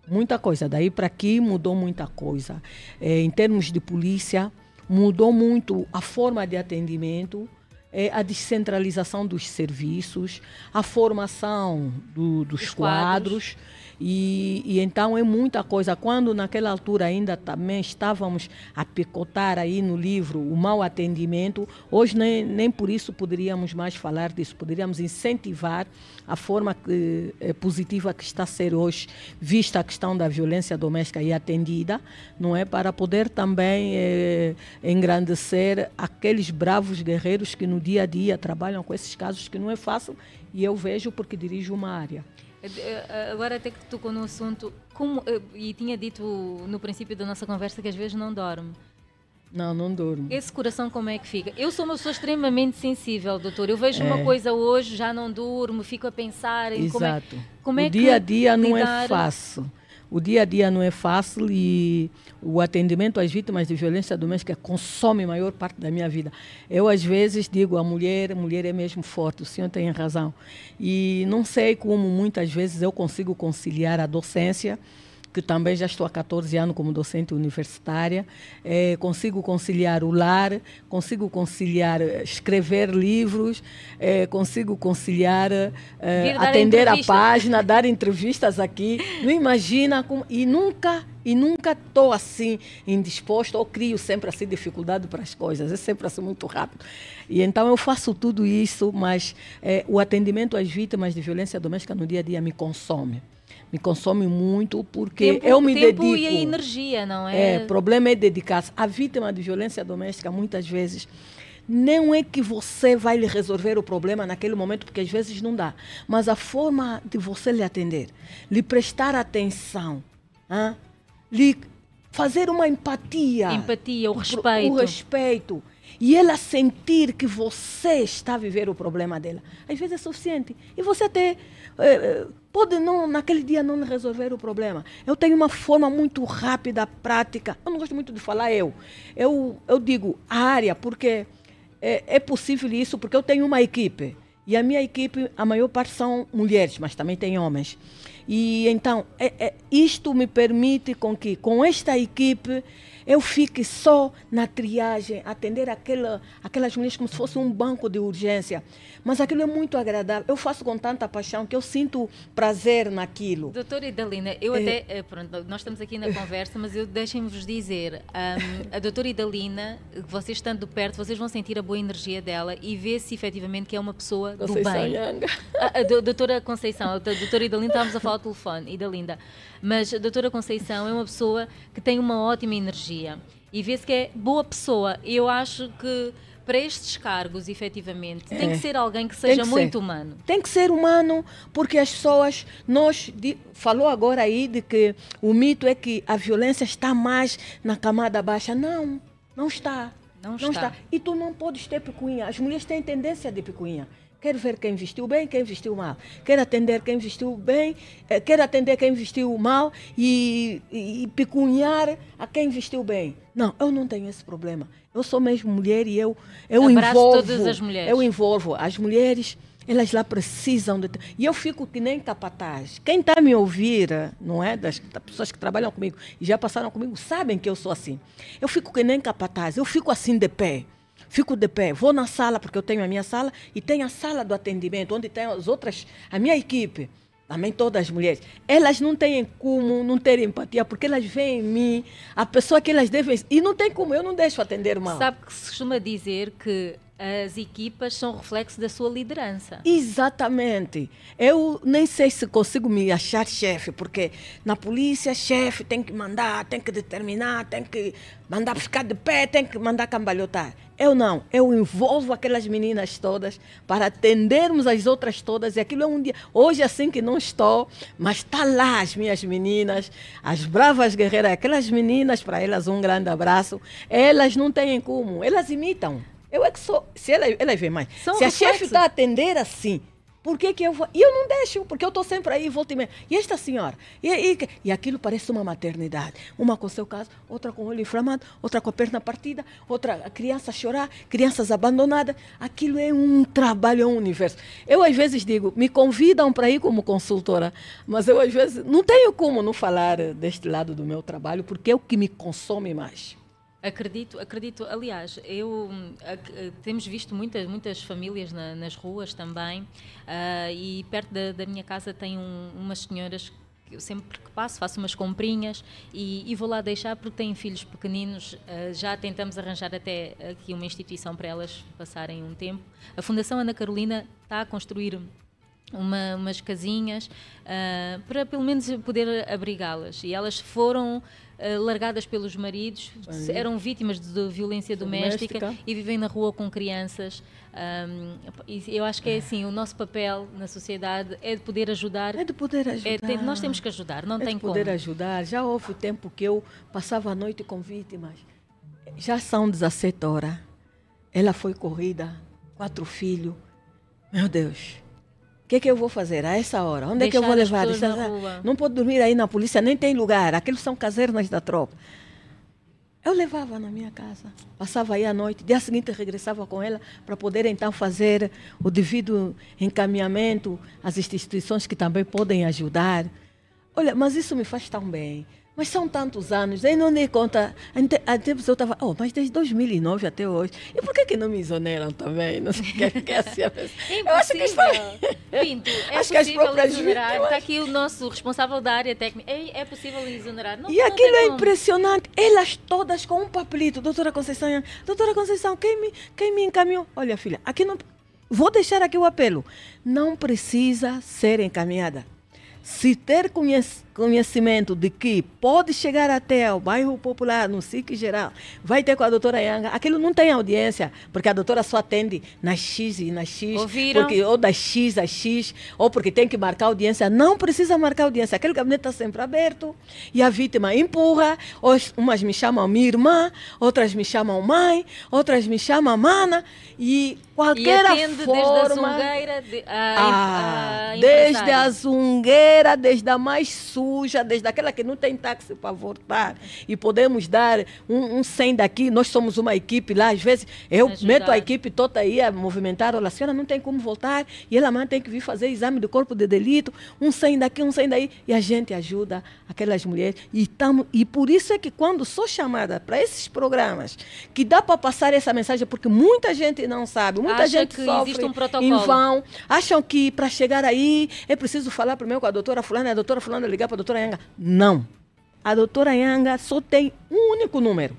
Muita coisa. Daí para aqui mudou muita coisa. É, em termos de polícia, mudou muito a forma de atendimento, é, a descentralização dos serviços, a formação do, dos quadros. quadros e, e, então é muita coisa. Quando naquela altura ainda também estávamos a picotar aí no livro o mau atendimento, hoje nem, nem por isso poderíamos mais falar disso. Poderíamos incentivar a forma que, é, positiva que está a ser hoje vista a questão da violência doméstica e atendida, não é? Para poder também é, engrandecer aqueles bravos guerreiros que no dia a dia trabalham com esses casos que não é fácil e eu vejo porque dirijo uma área. Eh, eh, agora até que tocou no assunto, como, eh, e tinha dito no princípio da nossa conversa que às vezes não dorme. Não, não durmo. Esse coração como é que fica? Eu sou uma pessoa extremamente sensível, doutor. Eu vejo é. uma coisa hoje, já não durmo, fico a pensar em Exato. como é, como é o dia a dia não é fácil. O dia a dia não é fácil e o atendimento às vítimas de violência doméstica consome maior parte da minha vida. Eu, às vezes, digo, a mulher, a mulher é mesmo forte, o senhor tem razão. E não sei como muitas vezes eu consigo conciliar a docência que também já estou há 14 anos como docente universitária, é, consigo conciliar o lar, consigo conciliar eh, escrever livros, é, consigo conciliar é, atender a página, dar entrevistas aqui. Não imagina como, e nunca E nunca estou assim indisposta ou crio sempre assim dificuldade para as coisas. É sempre assim muito rápido. E então eu faço tudo isso, mas é, o atendimento às vítimas de violência doméstica no dia a dia me consome me consome muito porque tempo, eu me tempo dedico. e a energia, não é? É, o problema é dedicar-se. A vítima de violência doméstica, muitas vezes, não é que você vai lhe resolver o problema naquele momento, porque às vezes não dá, mas a forma de você lhe atender, lhe prestar atenção, hein? lhe fazer uma empatia. Empatia, o respeito. O respeito. E ela sentir que você está a viver o problema dela. Às vezes é suficiente. E você até pode não, naquele dia não resolver o problema. Eu tenho uma forma muito rápida, prática. Eu não gosto muito de falar eu. Eu, eu digo área, porque é, é possível isso, porque eu tenho uma equipe. E a minha equipe, a maior parte são mulheres, mas também tem homens. E então, é, é, isto me permite com que, com esta equipe, eu fique só na triagem, atender aquela, aquelas mulheres como se fosse um banco de urgência. Mas aquilo é muito agradável. Eu faço com tanta paixão que eu sinto prazer naquilo. Doutora Idalina, eu é. até. Eh, pronto, nós estamos aqui na conversa, mas eu deixem-vos dizer: um, a doutora Idalina, vocês estando perto, vocês vão sentir a boa energia dela e ver se efetivamente que é uma pessoa Conceição do bem. A, a, a, doutora Conceição, a doutora Idalina, estávamos a falar ao telefone, Idalinda. Mas a doutora Conceição é uma pessoa que tem uma ótima energia e vê-se que é boa pessoa. Eu acho que para estes cargos, efetivamente, é. tem que ser alguém que seja que muito ser. humano. Tem que ser humano, porque as pessoas, nós, de, falou agora aí de que o mito é que a violência está mais na camada baixa. Não, não está. Não, não está. está. E tu não podes ter picuinha. As mulheres têm tendência de picuinha. Quero ver quem vestiu bem, quem vestiu mal. Quero atender quem vestiu bem, eh, quero atender quem vestiu mal e, e, e picunhar a quem vestiu bem. Não, eu não tenho esse problema. Eu sou mesmo mulher e eu, eu envolvo. todas as mulheres. Eu envolvo as mulheres elas lá precisam de. E eu fico que nem capataz. Quem está a me ouvir, não é? Das, das, pessoas que trabalham comigo e já passaram comigo, sabem que eu sou assim. Eu fico que nem capataz. Eu fico assim de pé. Fico de pé. Vou na sala, porque eu tenho a minha sala, e tenho a sala do atendimento, onde tem as outras, a minha equipe. Também todas as mulheres. Elas não têm como não ter empatia, porque elas veem em mim a pessoa que elas devem. E não tem como, eu não deixo atender mal. Sabe que se costuma dizer que as equipas são reflexo da sua liderança. Exatamente. Eu nem sei se consigo me achar chefe, porque na polícia, chefe tem que mandar, tem que determinar, tem que mandar ficar de pé, tem que mandar cambalhotar. Eu não, eu envolvo aquelas meninas todas para atendermos as outras todas. E aquilo é um dia. Hoje, assim que não estou, mas está lá as minhas meninas, as bravas guerreiras, aquelas meninas, para elas um grande abraço. Elas não têm como, elas imitam. Eu é que sou. Se ela, ela vê mais. São se a chefe está a atender assim, por que, que eu vou. E eu não deixo, porque eu estou sempre aí, volta e meia. E esta senhora? E, e, e aquilo parece uma maternidade. Uma com seu caso, outra com o olho inflamado, outra com a perna partida, outra a criança chorar, crianças abandonadas. Aquilo é um trabalho, é um universo. Eu às vezes digo, me convidam para ir como consultora, mas eu às vezes não tenho como não falar deste lado do meu trabalho, porque é o que me consome mais. Acredito, acredito. Aliás, eu uh, temos visto muitas, muitas famílias na, nas ruas também uh, e perto da, da, minha casa tem um, umas senhoras que eu sempre que passo faço umas comprinhas e, e vou lá deixar porque têm filhos pequeninos. Uh, já tentamos arranjar até aqui uma instituição para elas passarem um tempo. A Fundação Ana Carolina está a construir uma, umas casinhas uh, para pelo menos poder abrigá-las. E elas foram uh, largadas pelos maridos, eram vítimas de violência doméstica, doméstica, e vivem na rua com crianças. Um, eu acho que é assim, o nosso papel na sociedade é de poder ajudar. É de poder ajudar. É, nós temos que ajudar, não é tem de poder como. ajudar. Já houve tempo que eu passava a noite com vítimas. Já são 17 horas. Ela foi corrida, quatro filhos. Meu Deus. O que, que eu vou fazer a essa hora? Onde Deixar é que eu vou levar? Não pode dormir aí na polícia, nem tem lugar. Aqueles são casernas da tropa. Eu levava na minha casa, passava aí a noite, dia seguinte regressava com ela para poder então fazer o devido encaminhamento às instituições que também podem ajudar. Olha, mas isso me faz tão bem, Mas são tantos anos, aí não dei conta. Até a pessoa estava, oh, mas desde 2009 até hoje. E por que, que não me exoneram também? Não sei o que, que é assim a pessoa. É Eu acho que as... Pinto, <laughs> é acho possível que as exonerar. Está aqui o nosso responsável da área técnica. É, é possível exonerar. Não, e não aquilo é impressionante. Elas todas com um papelito. Doutora Conceição, doutora Conceição, quem me, quem me encaminhou? Olha, filha, aqui não. Vou deixar aqui o apelo. Não precisa ser encaminhada. Se ter conhecimento conhecimento de que pode chegar até o bairro popular, no SIC geral, vai ter com a doutora Yanga, aquilo não tem audiência, porque a doutora só atende nas X e nas X, Ouviram? porque, ou das X às X, ou porque tem que marcar audiência. Não precisa marcar audiência, aquele gabinete está sempre aberto e a vítima empurra, umas me chamam minha irmã, outras me chamam mãe, outras me chamam mana, e qualquer e forma... desde a zungueira de, a, ah, a desde a zungueira, desde a mais sul, suja, desde aquela que não tem táxi para voltar, e podemos dar um, um 100 daqui, nós somos uma equipe lá, às vezes eu Ajudar. meto a equipe toda aí a movimentar, olha, a senhora não tem como voltar, e ela amanhã tem que vir fazer exame do corpo de delito, um 100 daqui, um 100 daí, e a gente ajuda aquelas mulheres, e, tamo, e por isso é que quando sou chamada para esses programas, que dá para passar essa mensagem, porque muita gente não sabe, muita Acha gente que sofre existe um protocolo. em vão, acham que para chegar aí é preciso falar primeiro com a doutora fulana, a doutora fulana ligar para a doutora Yanga. Não. A doutora Yanga só tem um único número.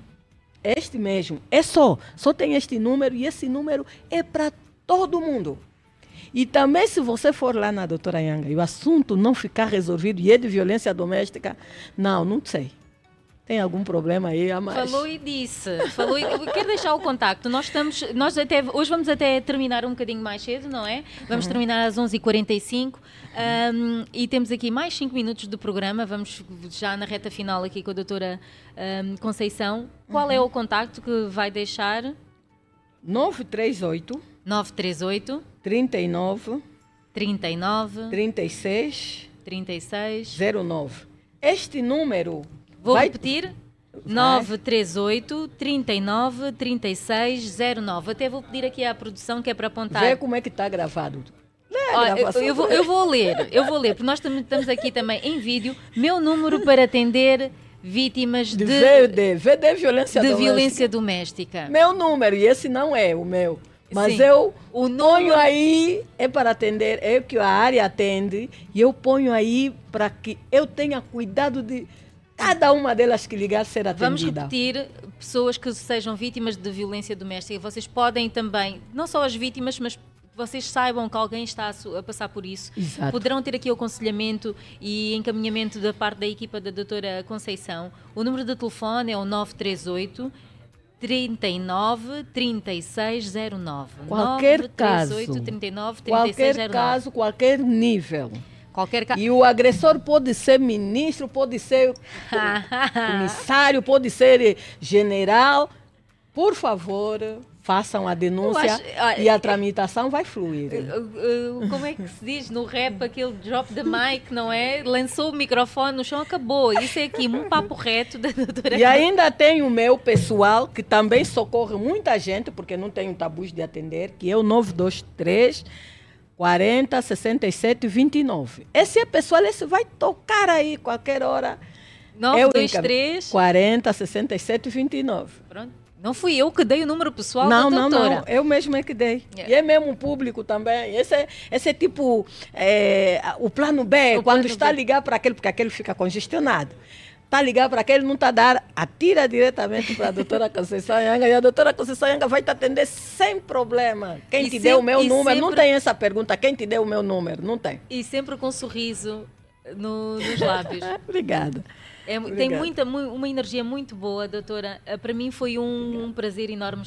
Este mesmo. É só. Só tem este número e esse número é para todo mundo. E também, se você for lá na doutora Yanga e o assunto não ficar resolvido e é de violência doméstica, não, não sei tem algum problema aí a mais. Falou e disse. Falou e... Quero deixar o contacto. Nós estamos. Nós até, hoje vamos até terminar um bocadinho mais cedo, não é? Vamos uhum. terminar às 11h45 um, e temos aqui mais 5 minutos do programa. Vamos já na reta final aqui com a doutora um, Conceição. Qual é uhum. é o contacto que vai deixar? 938 938 39 39 36 36 09. Este número Vou Vai. repetir. 938 39 36 09. Até vou pedir aqui à produção que é para apontar. Vê como é que está gravado. Olha, eu, eu, vou, eu vou ler, eu vou ler, porque nós estamos aqui também em vídeo. Meu número para atender vítimas de, de VD, VD violência de doméstica. violência doméstica. Meu número, e esse não é o meu. Mas Sim. eu o número... ponho aí, é para atender, é que a área atende, e eu ponho aí para que eu tenha cuidado de cada uma delas que ligar ser atendida. Vamos repetir, pessoas que sejam vítimas de violência doméstica, vocês podem também, não só as vítimas, mas vocês saibam que alguém está a, passar por isso. Exato. Poderão ter aqui o aconselhamento e encaminhamento da parte da equipa da doutora Conceição. O número de telefone é o 938 39 3609. Qualquer 938 caso. 39 3609. Qualquer caso, qualquer nível. Qualquer ca... E o agressor pode ser ministro, pode ser <laughs> comissário, pode ser general. Por favor, façam a denúncia acho, e a tramitação vai fluir. Como é que se diz no rap aquele drop the mic, não é? Lançou o microfone no chão, acabou. Isso é aqui, um papo reto da doutora. E ainda tem o meu pessoal, que também socorre muita gente, porque não tenho tabus de atender, que é o 923 40, 67, 29. Esse é pessoal, esse vai tocar aí qualquer hora. 923. 40, 67, 29. Pronto. Não fui eu que dei o número pessoal não, da doutora. Não, não, eu mesmo é que dei. Yeah. E é mesmo o público também. Esse é, esse é tipo é, o plano B, o quando está B. a ligar para aquele, porque aquele fica congestionado tá ligado para aquele, não está a dar, atira diretamente para a doutora Conceição Yanga e a doutora Conceição Yanga vai te atender sem problema. Quem e te deu o meu número, sempre... não tem essa pergunta, quem te deu o meu número, não tem. E sempre com um sorriso no, nos lábios. <laughs> Obrigada. É, tem muita, uma energia muito boa, doutora. Eh, para mim foi um, um prazer enorme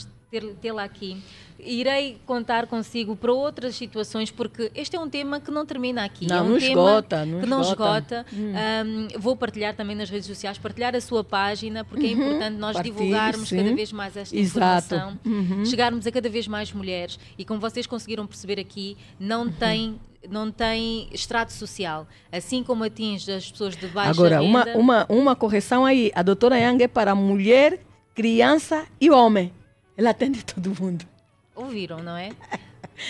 tê-la aqui. Irei contar consigo para outras situações, porque este é um tema que não termina aqui. Não, é um não tema esgota. Não que não esgota. Hum. Um, vou partilhar também nas redes sociais, partilhar a sua página, porque é uhum. é importante nós divulgarmos sim. cada vez mais esta Exato. informação, uhum. chegarmos a cada vez mais mulheres. E como vocês conseguiram perceber aqui, não uhum. tem não tem extrato social, assim como atinge as pessoas de baixa Agora, renda. Agora, uma, uma, uma correção aí. A doutora Yang é para mulher, criança e homem. Ela atende todo mundo. Ouviram, não é?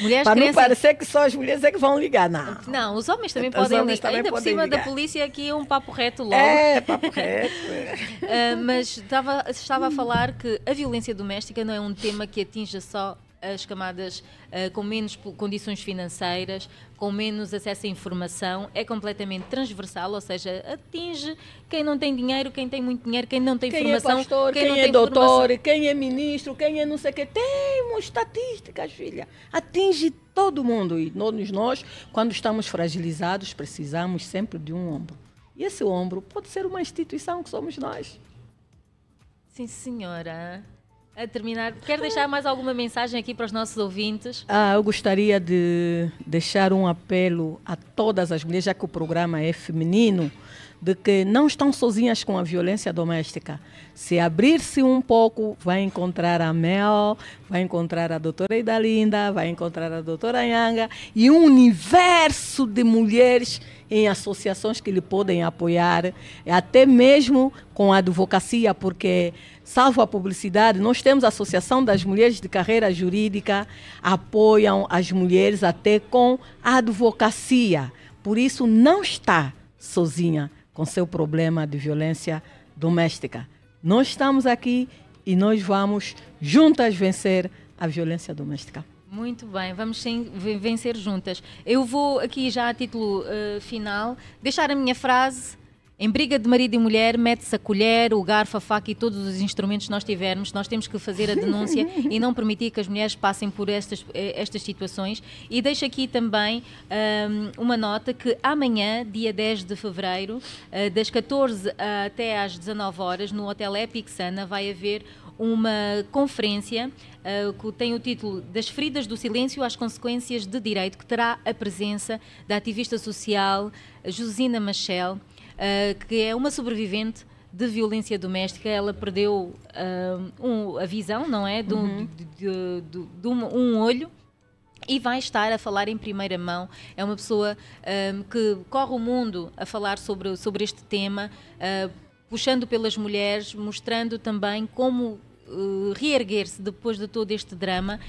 Mulheres Para não crescem- parecer que só as mulheres é que vão ligar, não. Não, os homens também Os podem homens ligar. também Ainda por podem cima da ligar. polícia aqui é um papo reto logo. É, papo reto. <laughs> Ah, mas estava, estava a falar que a violência doméstica não é um tema que atinja só as camadas ah, com menos condições financeiras, com menos acesso à informação, é completamente transversal, ou seja, atinge quem não tem dinheiro, quem tem muito dinheiro, quem não tem Quem é formação, pastor, quem, quem, não é tem doutor, formação. quem é ministro, quem é não sei o quê. Temos estatísticas, filha. Atinge todo mundo. E todos nós, quando estamos fragilizados, precisamos sempre de um ombro. E esse ombro pode ser uma instituição que somos nós. Sim, senhora. A terminar, quer deixar mais alguma mensagem aqui para os nossos ouvintes? Ah, eu gostaria de deixar um apelo a todas as mulheres, já que o programa é feminino, de que não estão sozinhas com a violência doméstica. Se abrir-se um pouco, vai encontrar a Mel, vai encontrar a doutora Idalinda, vai encontrar a doutora Yanga e um universo de mulheres em associações que lhe podem apoiar, até mesmo com a advocacia, porque, salvo a publicidade, nós temos a Associação das Mulheres de Carreira Jurídica, apoiam as mulheres até com a advocacia. Por isso, não está sozinha com seu problema de violência doméstica. Nós estamos aqui e nós vamos juntas vencer a violência doméstica. Muito bem, vamos vencer juntas. Eu vou aqui já a título eh, final deixar a minha frase. Em briga de marido e mulher, mete-se a colher, o garfo, a faca e todos os instrumentos que nós tivermos. Nós temos que fazer a denúncia <laughs> e não permitir que as mulheres passem por estas, eh, estas situações. E deixo aqui também ahm, uma nota que amanhã, dia 10 de fevereiro, eh, das 14 até às 19 horas, no Hotel Epic Sana, vai haver uma conferência uh, que tem o título Das Feridas do Silêncio às Consequências de Direito, que terá a presença da ativista social Josina Machel, uh, que é uma sobrevivente de violência doméstica. Ela perdeu uh, um- a visão, não é? De, um- de- de- de- um, um olho e vai estar a falar em primeira mão. É uma pessoa ahm, que corre o mundo a falar sobre, sobre este tema, ah, puxando pelas mulheres, mostrando também como eh, reerguer-se depois de todo este drama.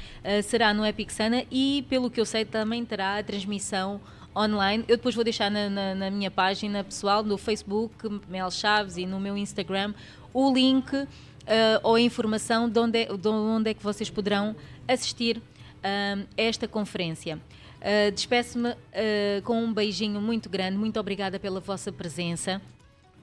Será no Epic Sana e, pelo que eu sei, também terá a transmissão online. Eu depois vou deixar na, na- na minha página pessoal, no Facebook, Mel Chaves, e no meu Instagram, o link ah, ou a informação de onde, é, de onde é que vocês poderão assistir a esta conferência. Ah, Despeço-me ah, com um beijinho muito grande. Muito obrigada pela vossa presença.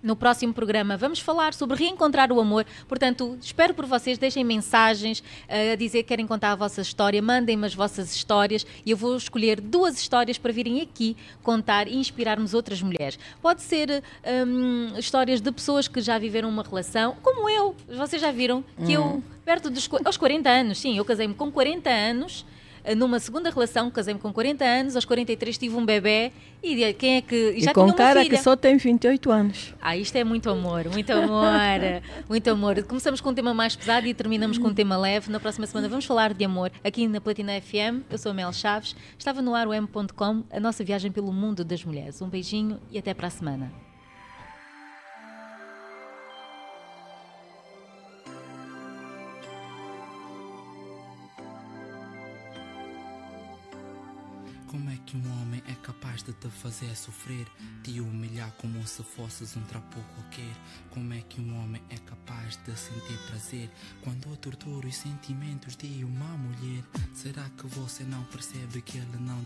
No próximo programa vamos falar sobre reencontrar o amor. Portanto, espero por vocês, deixem mensagens ah, a dizer que querem contar a vossa história, mandem-me as vossas histórias e eu vou escolher duas histórias para virem aqui contar e inspirarmos outras mulheres. Pode ser hum, histórias de pessoas que já viveram uma relação, como eu. Vocês já viram que eu, perto dos aos 40 anos, sim, eu casei-me com 40 anos numa segunda relação, casei-me com 40 anos, aos 43 tive um bebê e de- quem é que e E, já com tinha uma cara filha. que só tem 28 anos. Ah, isto é muito amor, muito amor, <laughs> muito amor. Começamos com um tema mais pesado e terminamos com um tema leve. Na próxima semana vamos falar de amor aqui na Platina FM. Eu sou a Mel Chaves, estava no ar o M.com, a nossa viagem pelo mundo das mulheres. Um beijinho e até para a semana. Te fazer sofrer, te humilhar como se fosses um trapo qualquer? Como é que um homem é capaz de sentir prazer quando eu torturo os sentimentos de uma mulher? Será que você não percebe que ele não te